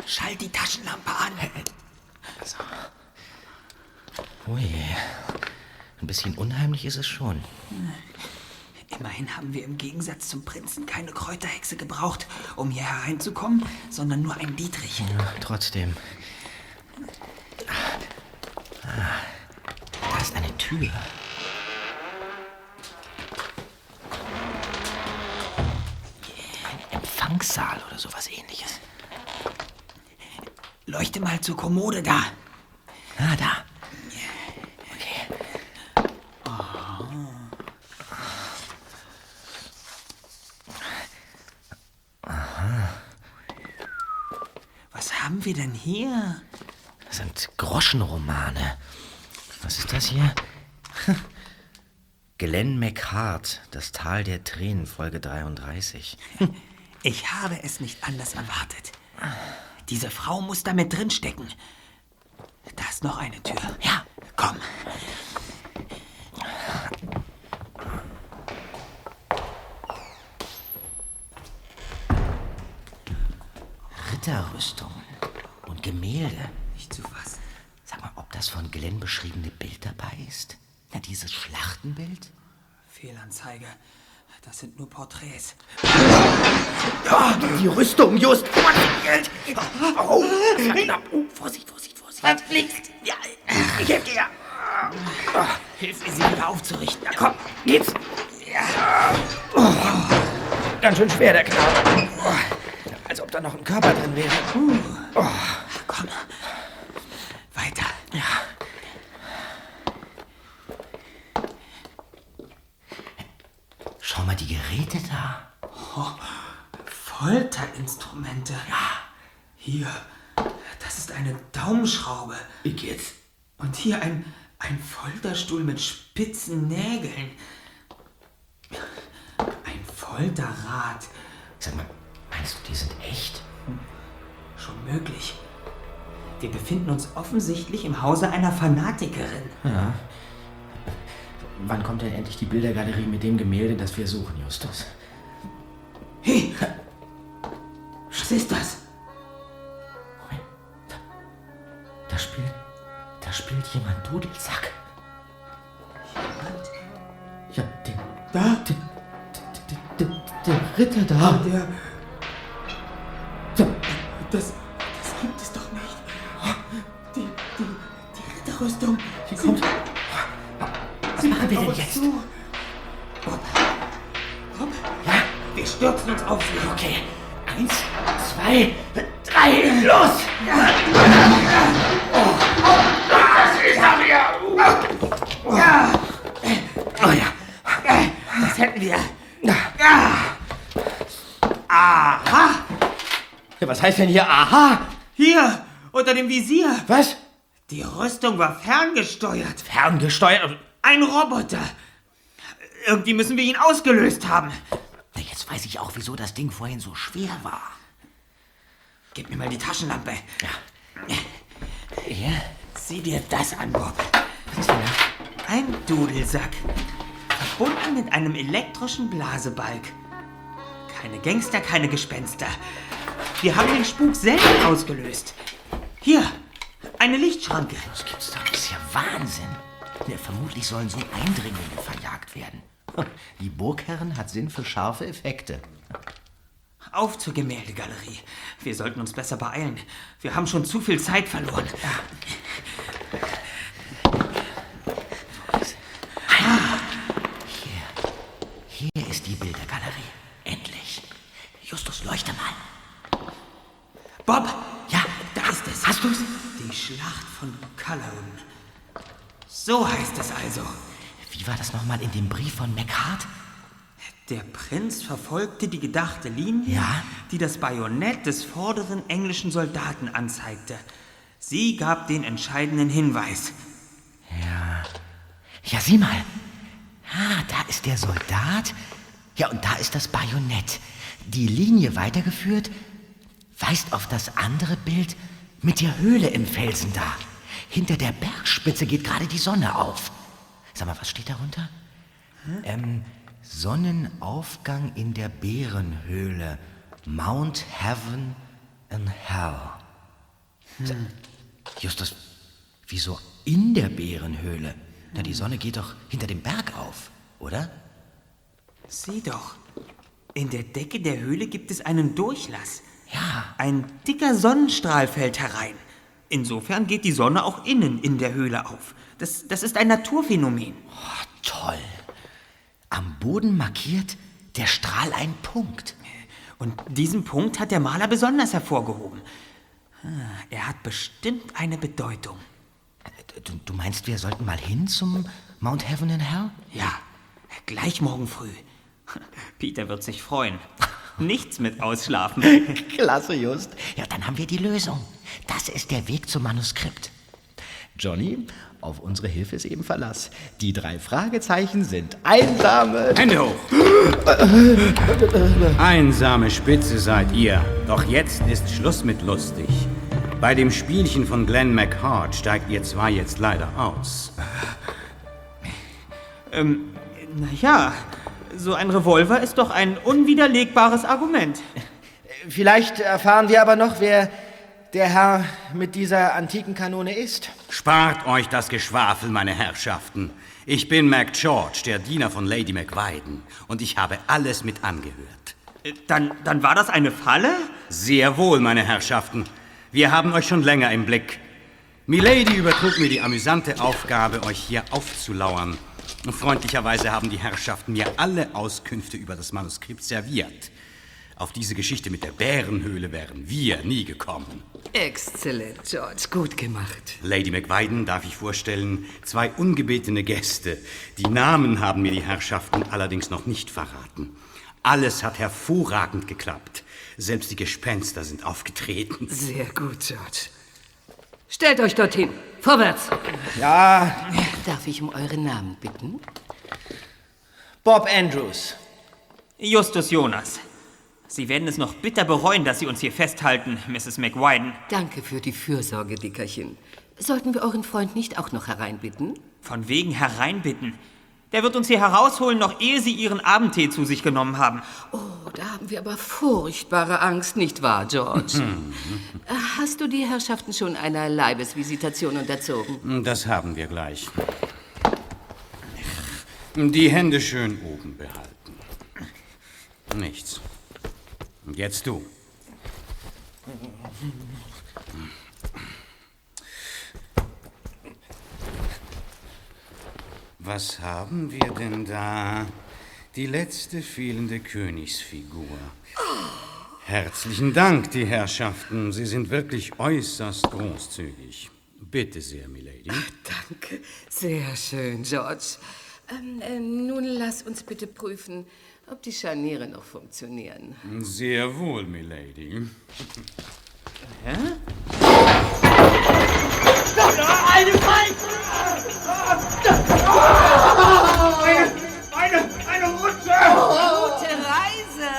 Schalt die Taschenlampe an. So. Ui, ein bisschen unheimlich ist es schon. Immerhin haben wir im Gegensatz zum Prinzen keine Kräuterhexe gebraucht, um hier hereinzukommen, sondern nur einen Dietrich. Ja, trotzdem. Da ist eine Tür. Ein Empfangssaal oder sowas ähnliches. Leuchte mal zur Kommode da. Ah, da. Okay. Was haben wir denn hier? Das sind Groschenromane. Was ist das hier? Glenn McHart, das Tal der Tränen, Folge 33. Ich habe es nicht anders erwartet. Diese Frau muss da mit drin stecken. Da ist noch eine Tür. Ja. Komm. Ritterrüstung und Gemälde. Nicht zu fassen. Sag mal, ob das von Glenn beschriebene Bild dabei ist? Na, dieses Schlachtenbild? Fehlanzeige. Das sind nur Porträts. Die Rüstung, just. Geld. Oh, knapp. Oh, Vorsicht, Vorsicht, Vorsicht. Verflixt. Ja, ich helfe dir. Hilf mir, sie wieder aufzurichten. Na komm, Geht's? Oh, ganz schön schwer, der Knabe. Oh, als ob da noch ein Körper drin wäre. komm. Weiter. Ja. Schau mal die Geräte da. Folterinstrumente. Ja. Hier. Das ist eine Daumenschraube. Wie geht's? Und hier ein, ein Folterstuhl mit spitzen Nägeln. Ein Folterrad. Sag mal, meinst du, die sind echt? Schon möglich. Wir befinden uns offensichtlich im Hause einer Fanatikerin. Ja. Wann kommt denn endlich die Bildergalerie mit dem Gemälde, das wir suchen, Justus? Hey! Was ist das? Da spielt. Da spielt jemand Dudelsack. Ja, den. Da? Den, den, den, den Ritter da. Der. Das. Das gibt es doch nicht. Die. Die. Die Ritterrüstung. Hier kommt. Was machen wir denn jetzt? zu. Bob. Bob. Ja, Wir stürzen uns auf sie. okay. Eins, zwei, drei, los! Oh ja. Das hätten wir. Ja. Aha! Ja. Was heißt denn hier Aha? Hier, unter dem Visier. Was? Die Rüstung war ferngesteuert. Ferngesteuert? Ein Roboter. Irgendwie müssen wir ihn ausgelöst haben. Na, jetzt weiß ich auch, wieso das Ding vorhin so schwer war. Gib mir mal die Taschenlampe. Ja? Sieh dir das an, Bob. Was ist denn da? Ein Dudelsack. Verbunden mit einem elektrischen Blasebalg. Keine Gangster, keine Gespenster. Wir haben den Spuk selten ausgelöst. Hier, eine Lichtschranke. Das gibt's doch. Das ist ja Wahnsinn. Ja, vermutlich sollen so Eindringlinge verjagt werden. Die Burgherrin hat Sinn für scharfe Effekte. Auf zur Gemäldegalerie. Wir sollten uns besser beeilen. Wir haben schon zu viel Zeit verloren. Hier. Hier ist die Bildergalerie. Endlich. Justus, leuchte mal. Bob, Ja, da ist es. Hast du's? Die Schlacht von Culloden. So heißt es also. Wie war das nochmal in dem Brief von McHart? Der Prinz verfolgte die gedachte Linie, Ja? die das Bajonett des vorderen englischen Soldaten anzeigte. Sie gab den entscheidenden Hinweis. Ja. Ja, sieh mal. Ah, da ist der Soldat. Ja, und da ist das Bajonett. Die Linie weitergeführt weist auf das andere Bild mit der Höhle im Felsen da. Hinter der Bergspitze geht gerade die Sonne auf. Sag mal, was steht darunter? Ähm, Sonnenaufgang in der Bärenhöhle. Mount Heaven and Hell. Hm. Justus, wieso in der Bärenhöhle? Na, die Sonne geht doch hinter dem Berg auf, oder? Sieh doch. In der Decke der Höhle gibt es einen Durchlass. Ja. Ein dicker Sonnenstrahl fällt herein. Insofern geht die Sonne auch innen in der Höhle auf. Das, das ist ein Naturphänomen. Oh, toll. Am Boden markiert der Strahl einen Punkt. Und diesen Punkt hat der Maler besonders hervorgehoben. Ah, Er hat bestimmt eine Bedeutung. Du, du meinst, wir sollten mal hin zum Mount Heaven and Hell? Ja, gleich morgen früh. Peter wird sich freuen. Nichts mit ausschlafen. Klasse, Just. Ja, dann haben wir die Lösung. Das ist der Weg zum Manuskript. Johnny, auf unsere Hilfe ist eben Verlass. Die drei Fragezeichen sind einsame... Hände hoch! Einsame Spitze seid ihr. Doch jetzt ist Schluss mit lustig. Bei dem Spielchen von Glenn McHart steigt ihr zwei jetzt leider aus. Ähm, naja, so ein Revolver ist doch ein unwiderlegbares Argument. Vielleicht erfahren wir aber noch, wer der Herr mit dieser antiken Kanone ist. Spart euch das Geschwafel, meine Herrschaften. Ich bin Mac George, der Diener von Lady McWiden, und ich habe alles mit angehört. Äh, Dann, dann war das eine Falle? Sehr wohl, meine Herrschaften. Wir haben euch schon länger im Blick. Milady übertrug mir die amüsante Aufgabe, euch hier aufzulauern. Und freundlicherweise haben die Herrschaften mir alle Auskünfte über das Manuskript serviert. Auf diese Geschichte mit der Bärenhöhle wären wir nie gekommen. Exzellent, George. Gut gemacht. Lady McWiden darf ich vorstellen, zwei ungebetene Gäste. Die Namen haben mir die Herrschaften allerdings noch nicht verraten. Alles hat hervorragend geklappt. Selbst die Gespenster sind aufgetreten. Sehr gut, George. Stellt euch dorthin. Vorwärts. Ja, Darf ich um euren Namen bitten? Bob Andrews. Justus Jonas. Sie werden es noch bitter bereuen, dass Sie uns hier festhalten, Mrs. McWiden. Danke für die Fürsorge, Dickerchen. Sollten wir euren Freund nicht auch noch hereinbitten? Von wegen hereinbitten. Der wird uns hier herausholen, noch ehe Sie Ihren Abendtee zu sich genommen haben. Oh, da haben wir aber furchtbare Angst, nicht wahr, George? Äh, Hast du die Herrschaften schon einer Leibesvisitation unterzogen? Das haben wir gleich. Die Hände schön oben behalten. Nichts. Und jetzt du. Was haben wir denn da? Die letzte fehlende Königsfigur. Herzlichen Dank, die Herrschaften. Sie sind wirklich äußerst großzügig. Bitte sehr, Milady. Danke. Sehr schön, George. Ähm, äh, nun lass uns bitte prüfen, ob die Scharniere noch funktionieren. Sehr wohl, Milady. Eine Feig! Eine, eine, eine Rutsche! Gute Reise!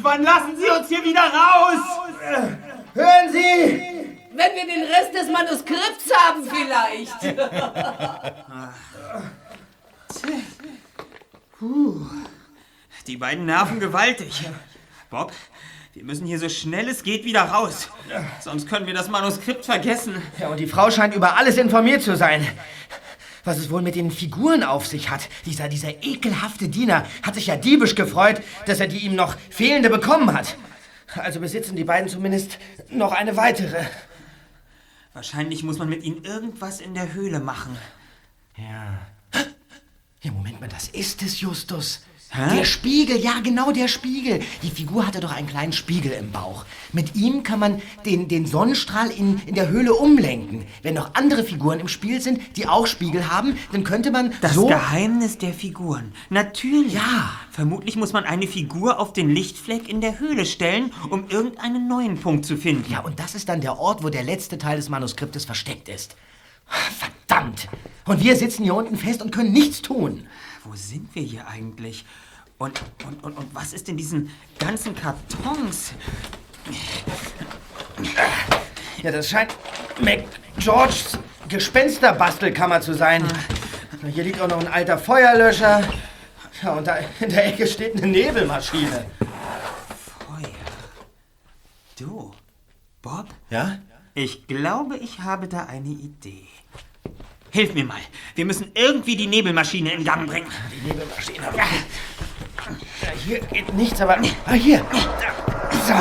Wann lassen Sie uns hier wieder raus? Hören Sie! Wenn wir den Rest des Manuskripts haben, vielleicht. Die beiden nerven gewaltig. Bob, wir müssen hier so schnell es geht wieder raus. Sonst können wir das Manuskript vergessen. Ja, und die Frau scheint über alles informiert zu sein. Was es wohl mit den Figuren auf sich hat. Dieser, dieser ekelhafte Diener hat sich ja diebisch gefreut, dass er die ihm noch fehlende bekommen hat. Also besitzen die beiden zumindest noch eine weitere. Wahrscheinlich muss man mit ihnen irgendwas in der Höhle machen. Ja. Ja, Moment mal, das ist es, Justus. Der Spiegel, ja genau der Spiegel. Die Figur hatte doch einen kleinen Spiegel im Bauch. Mit ihm kann man den, den Sonnenstrahl in, in der Höhle umlenken. Wenn noch andere Figuren im Spiel sind, die auch Spiegel haben, dann könnte man Das so... Geheimnis der Figuren. Natürlich. Ja. Vermutlich muss man eine Figur auf den Lichtfleck in der Höhle stellen, um irgendeinen neuen Punkt zu finden. Ja, und das ist dann der Ort, wo der letzte Teil des Manuskriptes versteckt ist. Verdammt. Und wir sitzen hier unten fest und können nichts tun. Wo sind wir hier eigentlich? Und, und, und, und was ist in diesen ganzen Kartons? Ja, das scheint McGeorges Gespensterbastelkammer zu sein. Hier liegt auch noch ein alter Feuerlöscher. Ja, und da in der Ecke steht eine Nebelmaschine. Feuer. Du, Bob? Ja? Ich glaube, ich habe da eine Idee. Hilf mir mal. Wir müssen irgendwie die Nebelmaschine in Gang bringen. Die Nebelmaschine. Ja. Ja, hier geht nichts, aber. Ah, hier. So.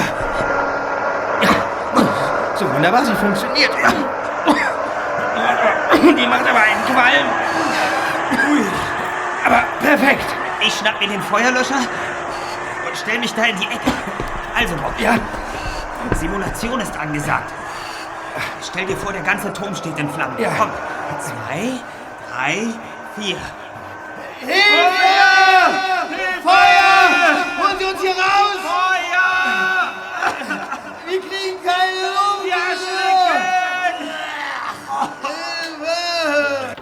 So wunderbar, sie funktioniert. Die macht aber einen Qualm. Ui. Aber perfekt. Ich schnapp mir den Feuerlöscher und stell mich da in die Ecke. Also, Bob. Ja. Simulation ist angesagt. Stell dir vor, der ganze Turm steht in Flammen. Ja. Komm. Zwei, drei, vier. Hilfe! Feuer! Holen Sie uns hier raus! Feuer! Wir kriegen keine Luft! Wir Hilfe!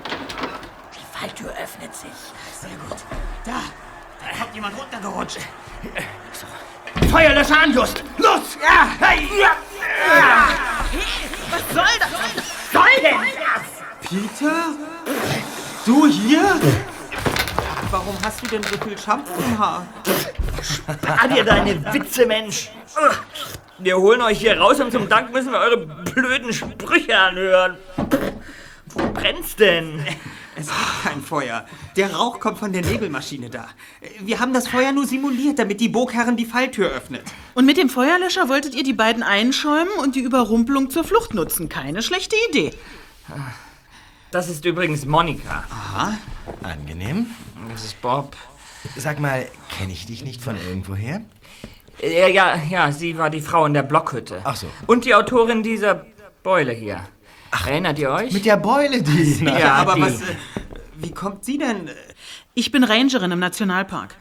Die Falltür öffnet sich. Sehr gut. Da, da kommt jemand runtergerutscht. Feuerlöscher an, Just. Los! Ja! Hey! Ja! Ja! Was soll das? Was soll denn das? Peter? Du hier? Warum hast du denn so viel Shampoo im Haar? Spar dir deine Witze, Mensch. Wir holen euch hier raus und zum Dank müssen wir eure blöden Sprüche anhören. Wo brennt's denn? Es gibt kein Feuer. Der Rauch kommt von der Nebelmaschine da. Wir haben das Feuer nur simuliert, damit die Burgherrin die Falltür öffnet. Und mit dem Feuerlöscher wolltet ihr die beiden einschäumen und die Überrumpelung zur Flucht nutzen. Keine schlechte Idee. Das ist übrigens Monika. Aha. Angenehm. Das ist Bob. Sag mal, kenne ich dich nicht von irgendwoher? Ja, ja, ja, sie war die Frau in der Blockhütte. Ach so. Und die Autorin dieser Beule hier. Ach, Erinnert ihr euch? Mit der Beule, die. Ja, Ja, aber die. was. äh, Wie kommt sie denn? Ich bin Rangerin im Nationalpark.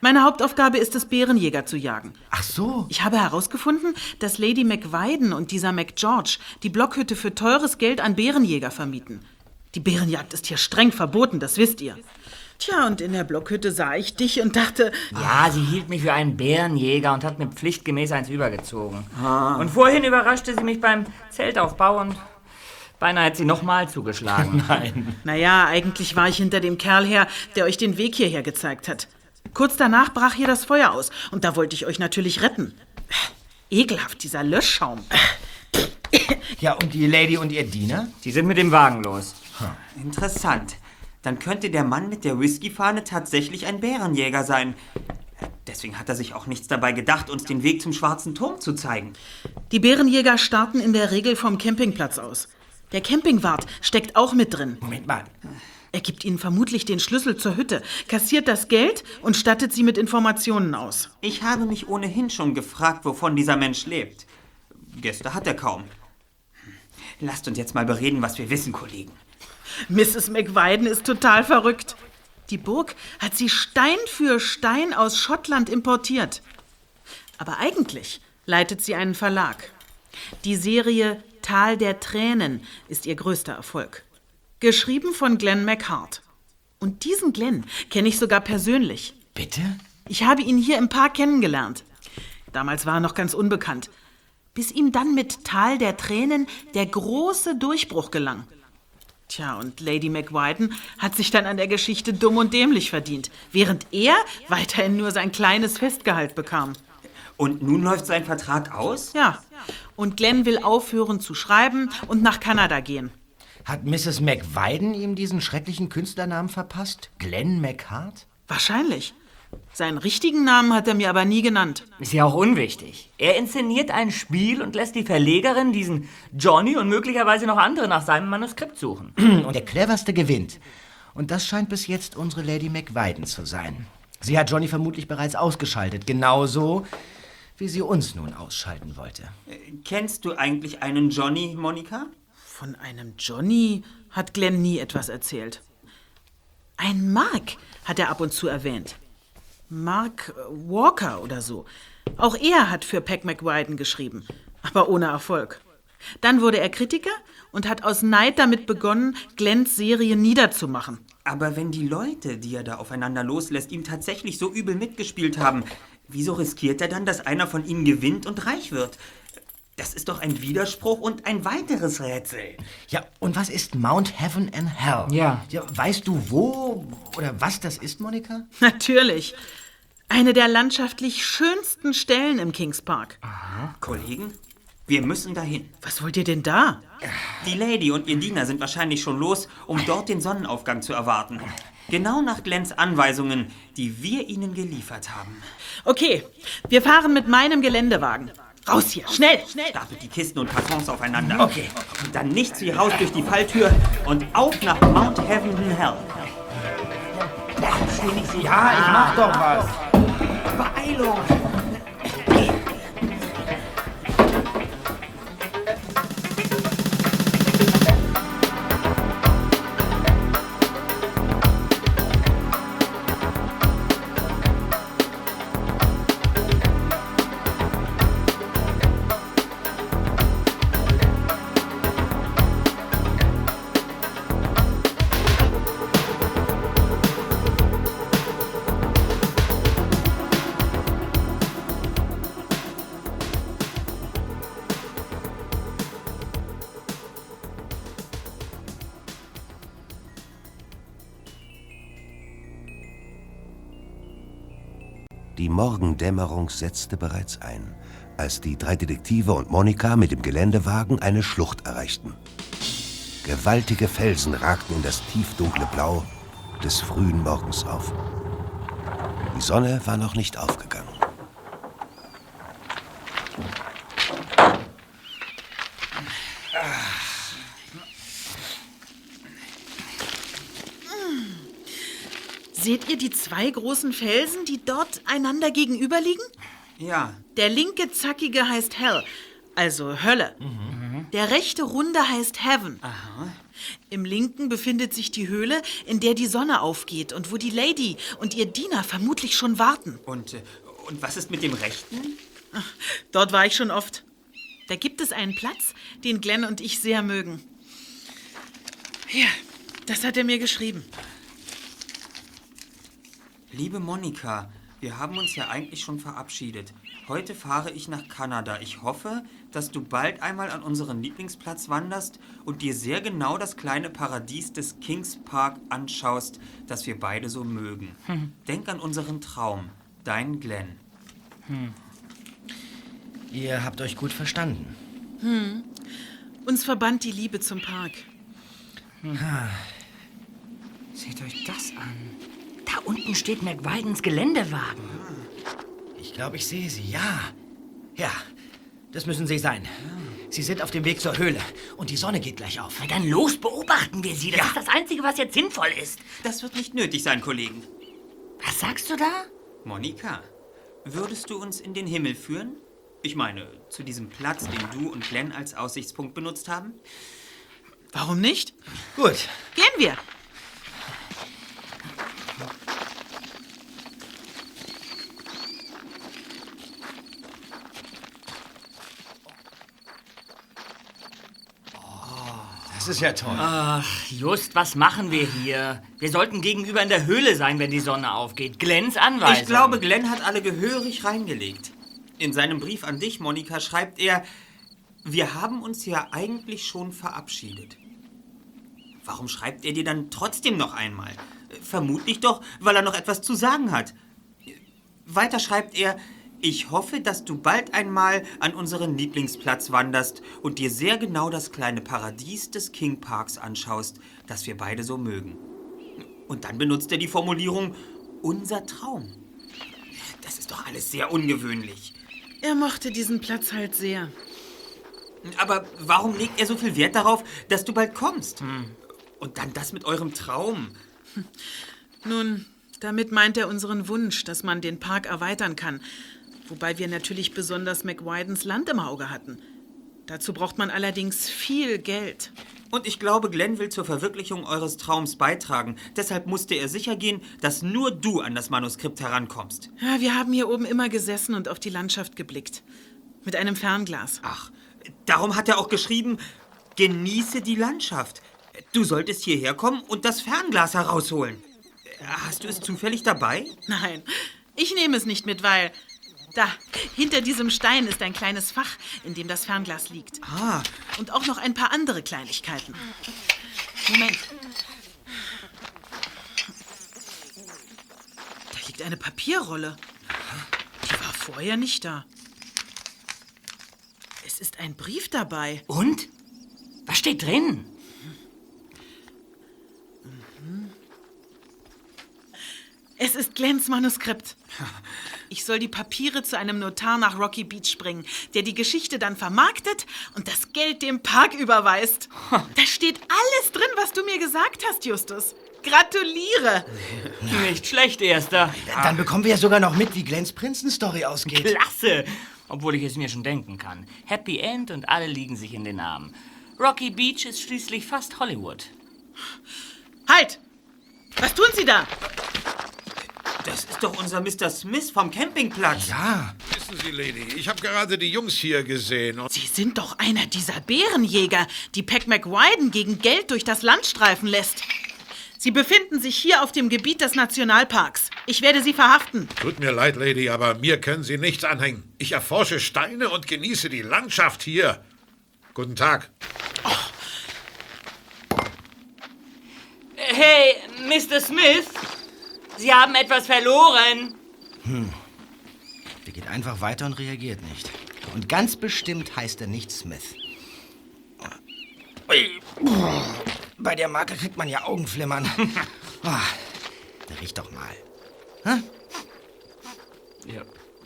Meine Hauptaufgabe ist es, Bärenjäger zu jagen. Ach so. Ich habe herausgefunden, dass Lady McWiden und dieser McGeorge die Blockhütte für teures Geld an Bärenjäger vermieten. Die Bärenjagd ist hier streng verboten, das wisst ihr. Tja, und in der Blockhütte sah ich dich und dachte, Ja, sie hielt mich für einen Bärenjäger und hat mir pflichtgemäß eins übergezogen. Und vorhin überraschte sie mich beim Zeltaufbau und beinahe hat sie nochmal zugeschlagen. Nein. naja, eigentlich war ich hinter dem Kerl her, der euch den Weg hierher gezeigt hat. Kurz danach brach hier das Feuer aus und da wollte ich euch natürlich retten. Ekelhaft, dieser Löschschaum. Ja, und die Lady und ihr Diener? Die sind mit dem Wagen los. Interessant. Dann könnte der Mann mit der Whiskyfahne tatsächlich ein Bärenjäger sein. Deswegen hat er sich auch nichts dabei gedacht, uns den Weg zum Schwarzen Turm zu zeigen. Die Bärenjäger starten in der Regel vom Campingplatz aus. Der Campingwart steckt auch mit drin. Moment mal. Er gibt ihnen vermutlich den Schlüssel zur Hütte, kassiert das Geld und stattet sie mit Informationen aus. Ich habe mich ohnehin schon gefragt, wovon dieser Mensch lebt. Gäste hat er kaum. Lasst uns jetzt mal bereden, was wir wissen, Kollegen. Mrs. McWiden ist total verrückt. Die Burg hat sie Stein für Stein aus Schottland importiert. Aber eigentlich leitet sie einen Verlag. Die Serie Tal der Tränen ist ihr größter Erfolg. Geschrieben von Glenn McHart. Und diesen Glenn kenne ich sogar persönlich. Bitte? Ich habe ihn hier im Park kennengelernt. Damals war er noch ganz unbekannt. Bis ihm dann mit Tal der Tränen der große Durchbruch gelang. Tja, und Lady McWiden hat sich dann an der Geschichte dumm und dämlich verdient, während er weiterhin nur sein kleines Festgehalt bekam. Und nun läuft sein Vertrag aus? Ja, und Glenn will aufhören zu schreiben und nach Kanada gehen. Hat Mrs. McWiden ihm diesen schrecklichen Künstlernamen verpasst? Glenn McHart? Wahrscheinlich. Seinen richtigen Namen hat er mir aber nie genannt. Ist ja auch unwichtig. Er inszeniert ein Spiel und lässt die Verlegerin diesen Johnny und möglicherweise noch andere nach seinem Manuskript suchen. Und der cleverste gewinnt. Und das scheint bis jetzt unsere Lady McWiden zu sein. Sie hat Johnny vermutlich bereits ausgeschaltet, genauso wie sie uns nun ausschalten wollte. Kennst du eigentlich einen Johnny, Monika? Von einem Johnny hat Glenn nie etwas erzählt. Ein Mark hat er ab und zu erwähnt. Mark Walker oder so. Auch er hat für Peck McWiden geschrieben, aber ohne Erfolg. Dann wurde er Kritiker und hat aus Neid damit begonnen, Glens Serie niederzumachen. Aber wenn die Leute, die er da aufeinander loslässt, ihm tatsächlich so übel mitgespielt haben, wieso riskiert er dann, dass einer von ihnen gewinnt und reich wird? Das ist doch ein Widerspruch und ein weiteres Rätsel. Ja, und was ist Mount Heaven and Hell? Ja. ja weißt du, wo oder was das ist, Monika? Natürlich. Eine der landschaftlich schönsten Stellen im Kings Park. Aha. Kollegen, wir müssen dahin. Was wollt ihr denn da? Die Lady und ihr Diener sind wahrscheinlich schon los, um dort den Sonnenaufgang zu erwarten. Genau nach Glens Anweisungen, die wir ihnen geliefert haben. Okay, wir fahren mit meinem Geländewagen. Raus hier, schnell! Stapelt die Kisten und Kartons aufeinander. Okay. Und dann nichts wie raus durch die Falltür und auf nach Mount Heaven and Hell. Ja, ich mach doch was. Beeilung! Die Morgendämmerung setzte bereits ein, als die drei Detektive und Monika mit dem Geländewagen eine Schlucht erreichten. Gewaltige Felsen ragten in das tiefdunkle Blau des frühen Morgens auf. Die Sonne war noch nicht aufgegangen. Seht ihr die zwei großen Felsen, die dort einander gegenüberliegen? Ja. Der linke zackige heißt Hell, also Hölle. Der rechte runde heißt Heaven. Im linken befindet sich die Höhle, in der die Sonne aufgeht und wo die Lady und ihr Diener vermutlich schon warten. Und, äh, und was ist mit dem Rechten? Dort war ich schon oft. Da gibt es einen Platz, den Glenn und ich sehr mögen. Ja, das hat er mir geschrieben. Liebe Monika, wir haben uns ja eigentlich schon verabschiedet. Heute fahre ich nach Kanada. Ich hoffe, dass du bald einmal an unseren Lieblingsplatz wanderst und dir sehr genau das kleine Paradies des Kings Park anschaust, das wir beide so mögen. Hm. Denk an unseren Traum. Dein Glenn. Hm. Ihr habt euch gut verstanden. Hm. Uns verband die Liebe zum Park. Seht euch das an. Da unten steht McWidens Geländewagen. Ich glaube, ich sehe sie, ja. Ja, das müssen sie sein. Sie sind auf dem Weg zur Höhle und die Sonne geht gleich auf. Na dann los, beobachten wir sie. Das ist das Einzige, was jetzt sinnvoll ist. Das wird nicht nötig sein, Kollegen. Was sagst du da? Monika, würdest du uns in den Himmel führen? Ich meine, zu diesem Platz, den du und Glenn als Aussichtspunkt benutzt haben? Warum nicht? Gut. Gehen wir. Das ist ja toll. Ach, Just, was machen wir hier? Wir sollten gegenüber in der Höhle sein, wenn die Sonne aufgeht. Glens Anweisung. Ich glaube, Glenn hat alle gehörig reingelegt. In seinem Brief an dich, Monika, schreibt er, wir haben uns ja eigentlich schon verabschiedet. Warum schreibt er dir dann trotzdem noch einmal? Vermutlich doch, weil er noch etwas zu sagen hat. Weiter schreibt er, ich hoffe, dass du bald einmal an unseren Lieblingsplatz wanderst und dir sehr genau das kleine Paradies des King Parks anschaust, das wir beide so mögen. Und dann benutzt er die Formulierung unser Traum. Das ist doch alles sehr ungewöhnlich. Er mochte diesen Platz halt sehr. Aber warum legt er so viel Wert darauf, dass du bald kommst? Und dann das mit eurem Traum. Nun, damit meint er unseren Wunsch, dass man den Park erweitern kann. Wobei wir natürlich besonders McWidens Land im Auge hatten. Dazu braucht man allerdings viel Geld. Und ich glaube, Glenn will zur Verwirklichung eures Traums beitragen. Deshalb musste er sicher gehen, dass nur du an das Manuskript herankommst. Ja, wir haben hier oben immer gesessen und auf die Landschaft geblickt. Mit einem Fernglas. Ach, darum hat er auch geschrieben, Genieße die Landschaft. Du solltest hierher kommen und das Fernglas herausholen. Hast du es zufällig dabei? Nein, ich nehme es nicht mit, weil da, hinter diesem Stein ist ein kleines Fach, in dem das Fernglas liegt. Ah. Und auch noch ein paar andere Kleinigkeiten. Moment. Da liegt eine Papierrolle. Die war vorher nicht da. Es ist ein Brief dabei. Und? Was steht drin? Es ist Glens Manuskript. Ich soll die Papiere zu einem Notar nach Rocky Beach bringen, der die Geschichte dann vermarktet und das Geld dem Park überweist. Da steht alles drin, was du mir gesagt hast, Justus. Gratuliere! Nicht schlecht, Erster. Dann bekommen wir ja sogar noch mit, wie Glens Prinzen-Story ausgeht. Klasse! Obwohl ich es mir schon denken kann. Happy End und alle liegen sich in den Armen. Rocky Beach ist schließlich fast Hollywood. Halt! Was tun Sie da? Das ist doch unser Mr. Smith vom Campingplatz. Ja. Wissen Sie, Lady, ich habe gerade die Jungs hier gesehen und... Sie sind doch einer dieser Bärenjäger, die Peck McWiden gegen Geld durch das Land streifen lässt. Sie befinden sich hier auf dem Gebiet des Nationalparks. Ich werde Sie verhaften. Tut mir leid, Lady, aber mir können Sie nichts anhängen. Ich erforsche Steine und genieße die Landschaft hier. Guten Tag. Hey, Mr. Smith! Sie haben etwas verloren. Hm. Der geht einfach weiter und reagiert nicht. Und ganz bestimmt heißt er nicht Smith. Bei der Marke kriegt man ja Augenflimmern. Der riecht doch mal. Hä? Ja.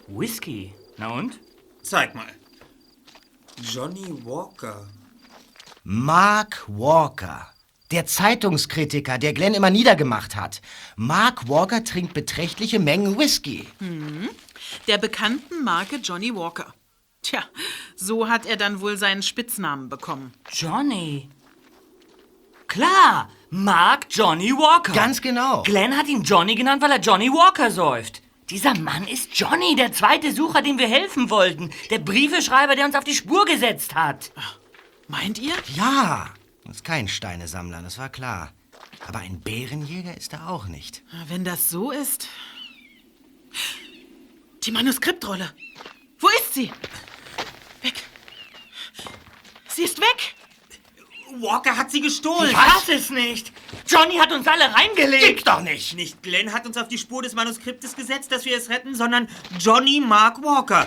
Whisky. Na und? Zeig mal. Johnny Walker. Mark Walker. Der Zeitungskritiker, der Glenn immer niedergemacht hat. Mark Walker trinkt beträchtliche Mengen Whisky. Hm. Der bekannten Marke Johnny Walker. Tja, so hat er dann wohl seinen Spitznamen bekommen. Johnny. Klar, Mark Johnny Walker. Ganz genau. Glenn hat ihn Johnny genannt, weil er Johnny Walker säuft. Dieser Mann ist Johnny, der zweite Sucher, dem wir helfen wollten. Der Briefeschreiber, der uns auf die Spur gesetzt hat. Meint ihr? Ja. Ist kein Steinesammler, das war klar. Aber ein Bärenjäger ist er auch nicht. Wenn das so ist. Die Manuskriptrolle. Wo ist sie? Weg. Sie ist weg. Walker hat sie gestohlen. Ich fass es nicht. Johnny hat uns alle reingelegt. Gibt's doch nicht. Nicht Glenn hat uns auf die Spur des Manuskriptes gesetzt, dass wir es retten, sondern Johnny Mark Walker.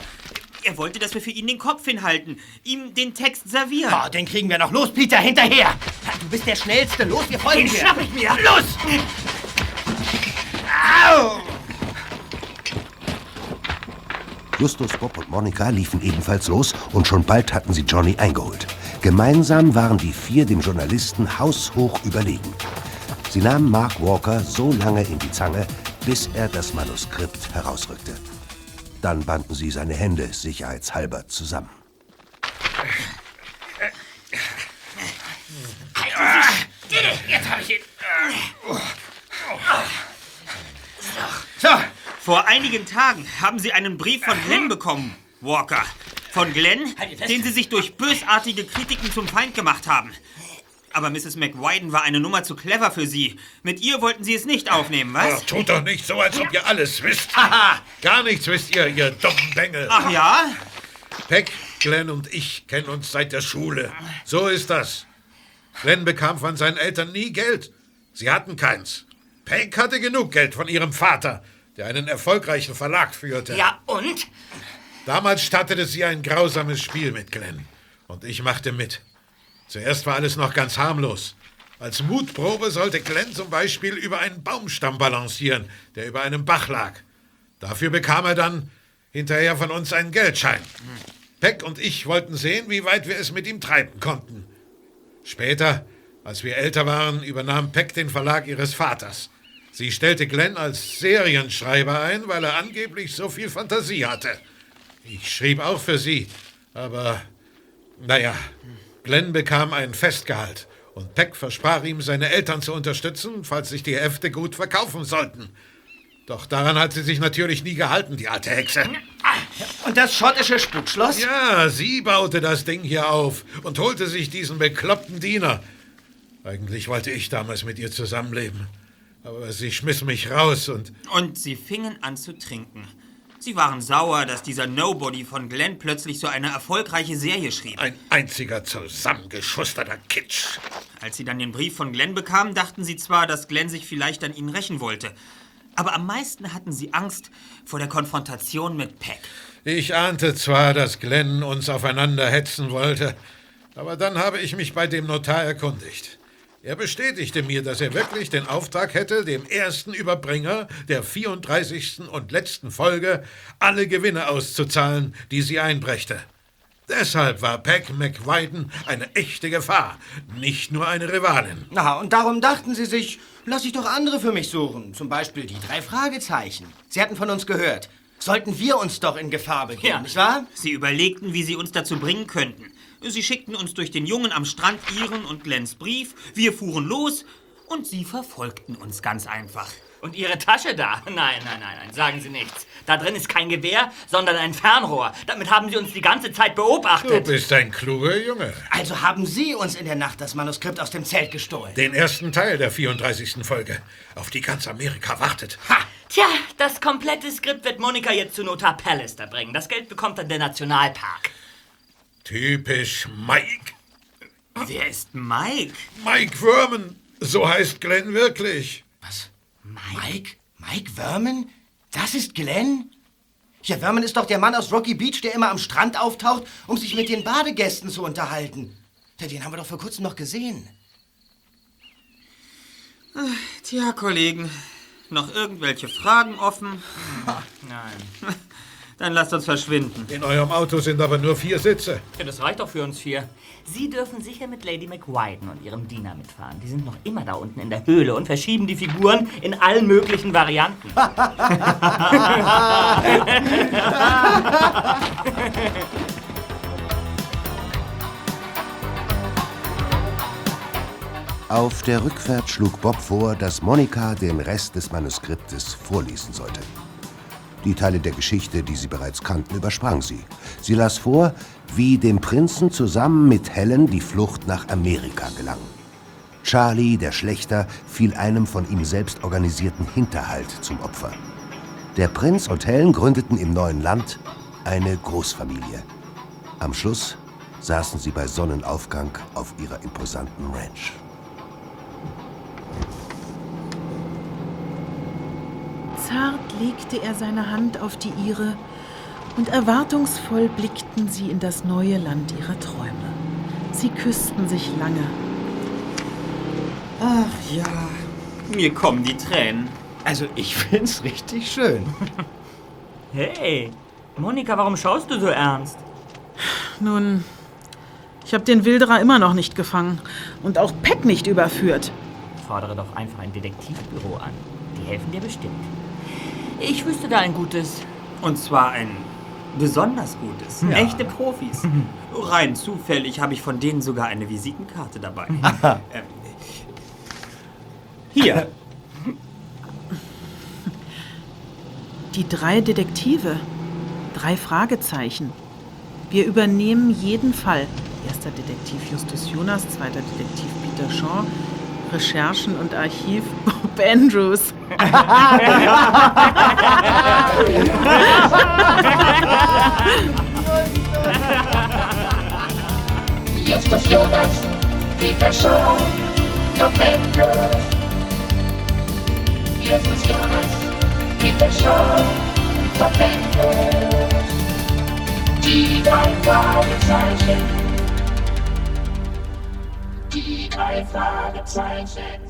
Er wollte, dass wir für ihn den Kopf hinhalten, ihm den Text servieren. Oh, den kriegen wir noch. Los, Peter, hinterher. Du bist der Schnellste. Los, wir folgen Den dir. schnapp ich mir. Los! Au! Justus, Bob und Monika liefen ebenfalls los und schon bald hatten sie Johnny eingeholt. Gemeinsam waren die vier dem Journalisten haushoch überlegen. Sie nahmen Mark Walker so lange in die Zange, bis er das Manuskript herausrückte. Dann banden sie seine Hände sicherheitshalber zusammen. Jetzt hab ich ihn. So. Vor einigen Tagen haben sie einen Brief von Glenn bekommen, Walker. Von Glenn, Halt den sie sich durch bösartige Kritiken zum Feind gemacht haben. Aber Mrs. McWiden war eine Nummer zu clever für sie. Mit ihr wollten sie es nicht aufnehmen, was? Ach, tut doch nicht so, als ob ihr alles wisst. Gar nichts wisst ihr, ihr dummen Bengel. Ach ja? Peck, Glenn und ich kennen uns seit der Schule. So ist das. Glenn bekam von seinen Eltern nie Geld. Sie hatten keins. Peck hatte genug Geld von ihrem Vater, der einen erfolgreichen Verlag führte. Ja, und? Damals startete sie ein grausames Spiel mit Glenn. Und ich machte mit. Zuerst war alles noch ganz harmlos. Als Mutprobe sollte Glenn zum Beispiel über einen Baumstamm balancieren, der über einem Bach lag. Dafür bekam er dann hinterher von uns einen Geldschein. Peck und ich wollten sehen, wie weit wir es mit ihm treiben konnten. Später, als wir älter waren, übernahm Peck den Verlag ihres Vaters. Sie stellte Glenn als Serienschreiber ein, weil er angeblich so viel Fantasie hatte. Ich schrieb auch für sie, aber naja, Glenn bekam ein Festgehalt und Peck versprach ihm, seine Eltern zu unterstützen, falls sich die Hefte gut verkaufen sollten. Doch daran hat sie sich natürlich nie gehalten, die alte Hexe. Und das schottische Spukschloss? Ja, sie baute das Ding hier auf und holte sich diesen bekloppten Diener. Eigentlich wollte ich damals mit ihr zusammenleben. Aber sie schmiss mich raus und. Und sie fingen an zu trinken. Sie waren sauer, dass dieser Nobody von Glenn plötzlich so eine erfolgreiche Serie schrieb. Ein einziger zusammengeschusterter Kitsch. Als sie dann den Brief von Glenn bekamen, dachten sie zwar, dass Glenn sich vielleicht an ihnen rächen wollte. Aber am meisten hatten sie Angst vor der Konfrontation mit Peck. Ich ahnte zwar, dass Glenn uns aufeinander hetzen wollte, aber dann habe ich mich bei dem Notar erkundigt. Er bestätigte mir, dass er wirklich den Auftrag hätte, dem ersten Überbringer der 34. und letzten Folge alle Gewinne auszuzahlen, die sie einbrächte. Deshalb war Peck McWiden eine echte Gefahr, nicht nur eine Rivalin. Na, und darum dachten sie sich, lass ich doch andere für mich suchen. Zum Beispiel die drei Fragezeichen. Sie hatten von uns gehört. Sollten wir uns doch in Gefahr begeben, nicht wahr? Sie überlegten, wie sie uns dazu bringen könnten. Sie schickten uns durch den Jungen am Strand ihren und Glenns Brief, wir fuhren los und sie verfolgten uns ganz einfach. Und Ihre Tasche da? Nein, nein, nein, nein, sagen Sie nichts. Da drin ist kein Gewehr, sondern ein Fernrohr. Damit haben Sie uns die ganze Zeit Du beobachtet. bist ein kluger Junge. Also haben Sie uns in der Nacht das Manuskript aus dem Zelt gestohlen. Den ersten Teil der 34. Folge, auf die ganz Amerika wartet. Tja, das komplette Skript wird Monika jetzt zu Notar Pallister bringen. Das Geld bekommt dann der Nationalpark. Typisch Mike. Wer ist Mike? Mike Verman. So heißt Glenn wirklich. Was? Mike? Mike Verman? Das ist Glenn? Ja, Verman ist doch der Mann aus Rocky Beach, der immer am Strand auftaucht, um sich mit den Badegästen zu unterhalten. Ja, den haben wir doch vor kurzem noch gesehen. Tja, Kollegen, noch irgendwelche Fragen offen? Nein. Dann lasst uns verschwinden. In eurem Auto sind aber nur vier Sitze. Ja, das reicht doch für uns vier. Sie dürfen sicher mit Lady McWiden und ihrem Diener mitfahren. Die sind noch immer da unten in der Höhle und verschieben die Figuren in allen möglichen Varianten. Auf der Rückfahrt schlug Bob vor, dass Monika den Rest des Manuskriptes vorlesen sollte. Die Teile der Geschichte, die sie bereits kannten, übersprang sie. Sie las vor, wie dem Prinzen zusammen mit Helen die Flucht nach Amerika gelang. Charlie, der Schlechter, fiel einem von ihm selbst organisierten Hinterhalt zum Opfer. Der Prinz und Helen gründeten im neuen Land eine Großfamilie. Am Schluss saßen sie bei Sonnenaufgang auf ihrer imposanten Ranch. Zart legte er seine Hand auf die ihre und erwartungsvoll blickten sie in das neue Land ihrer Träume. Sie küssten sich lange. Ach ja, mir kommen die Tränen. Also ich find's richtig schön. Hey, Monika, warum schaust du so ernst? Nun, ich habe den Wilderer immer noch nicht gefangen und auch Peck nicht überführt. Fordere doch einfach ein Detektivbüro an. Die helfen dir bestimmt. Ich wüsste da ein gutes. Und zwar ein besonders gutes. Ja. Echte Profis. Rein zufällig habe ich von denen sogar eine Visitenkarte dabei. ähm, hier. Die drei Detektive. Drei Fragezeichen. Wir übernehmen jeden Fall. Erster Detektiv Justus Jonas, zweiter Detektiv Peter Shaw, Recherchen und Archiv Bob Andrews. Justus Jonas, Peter Shaw, Bob Andrews. Justus Jonas, Peter Shaw, Bob Andrews. Die drei Fragezeichen. Die drei Fragezeichen.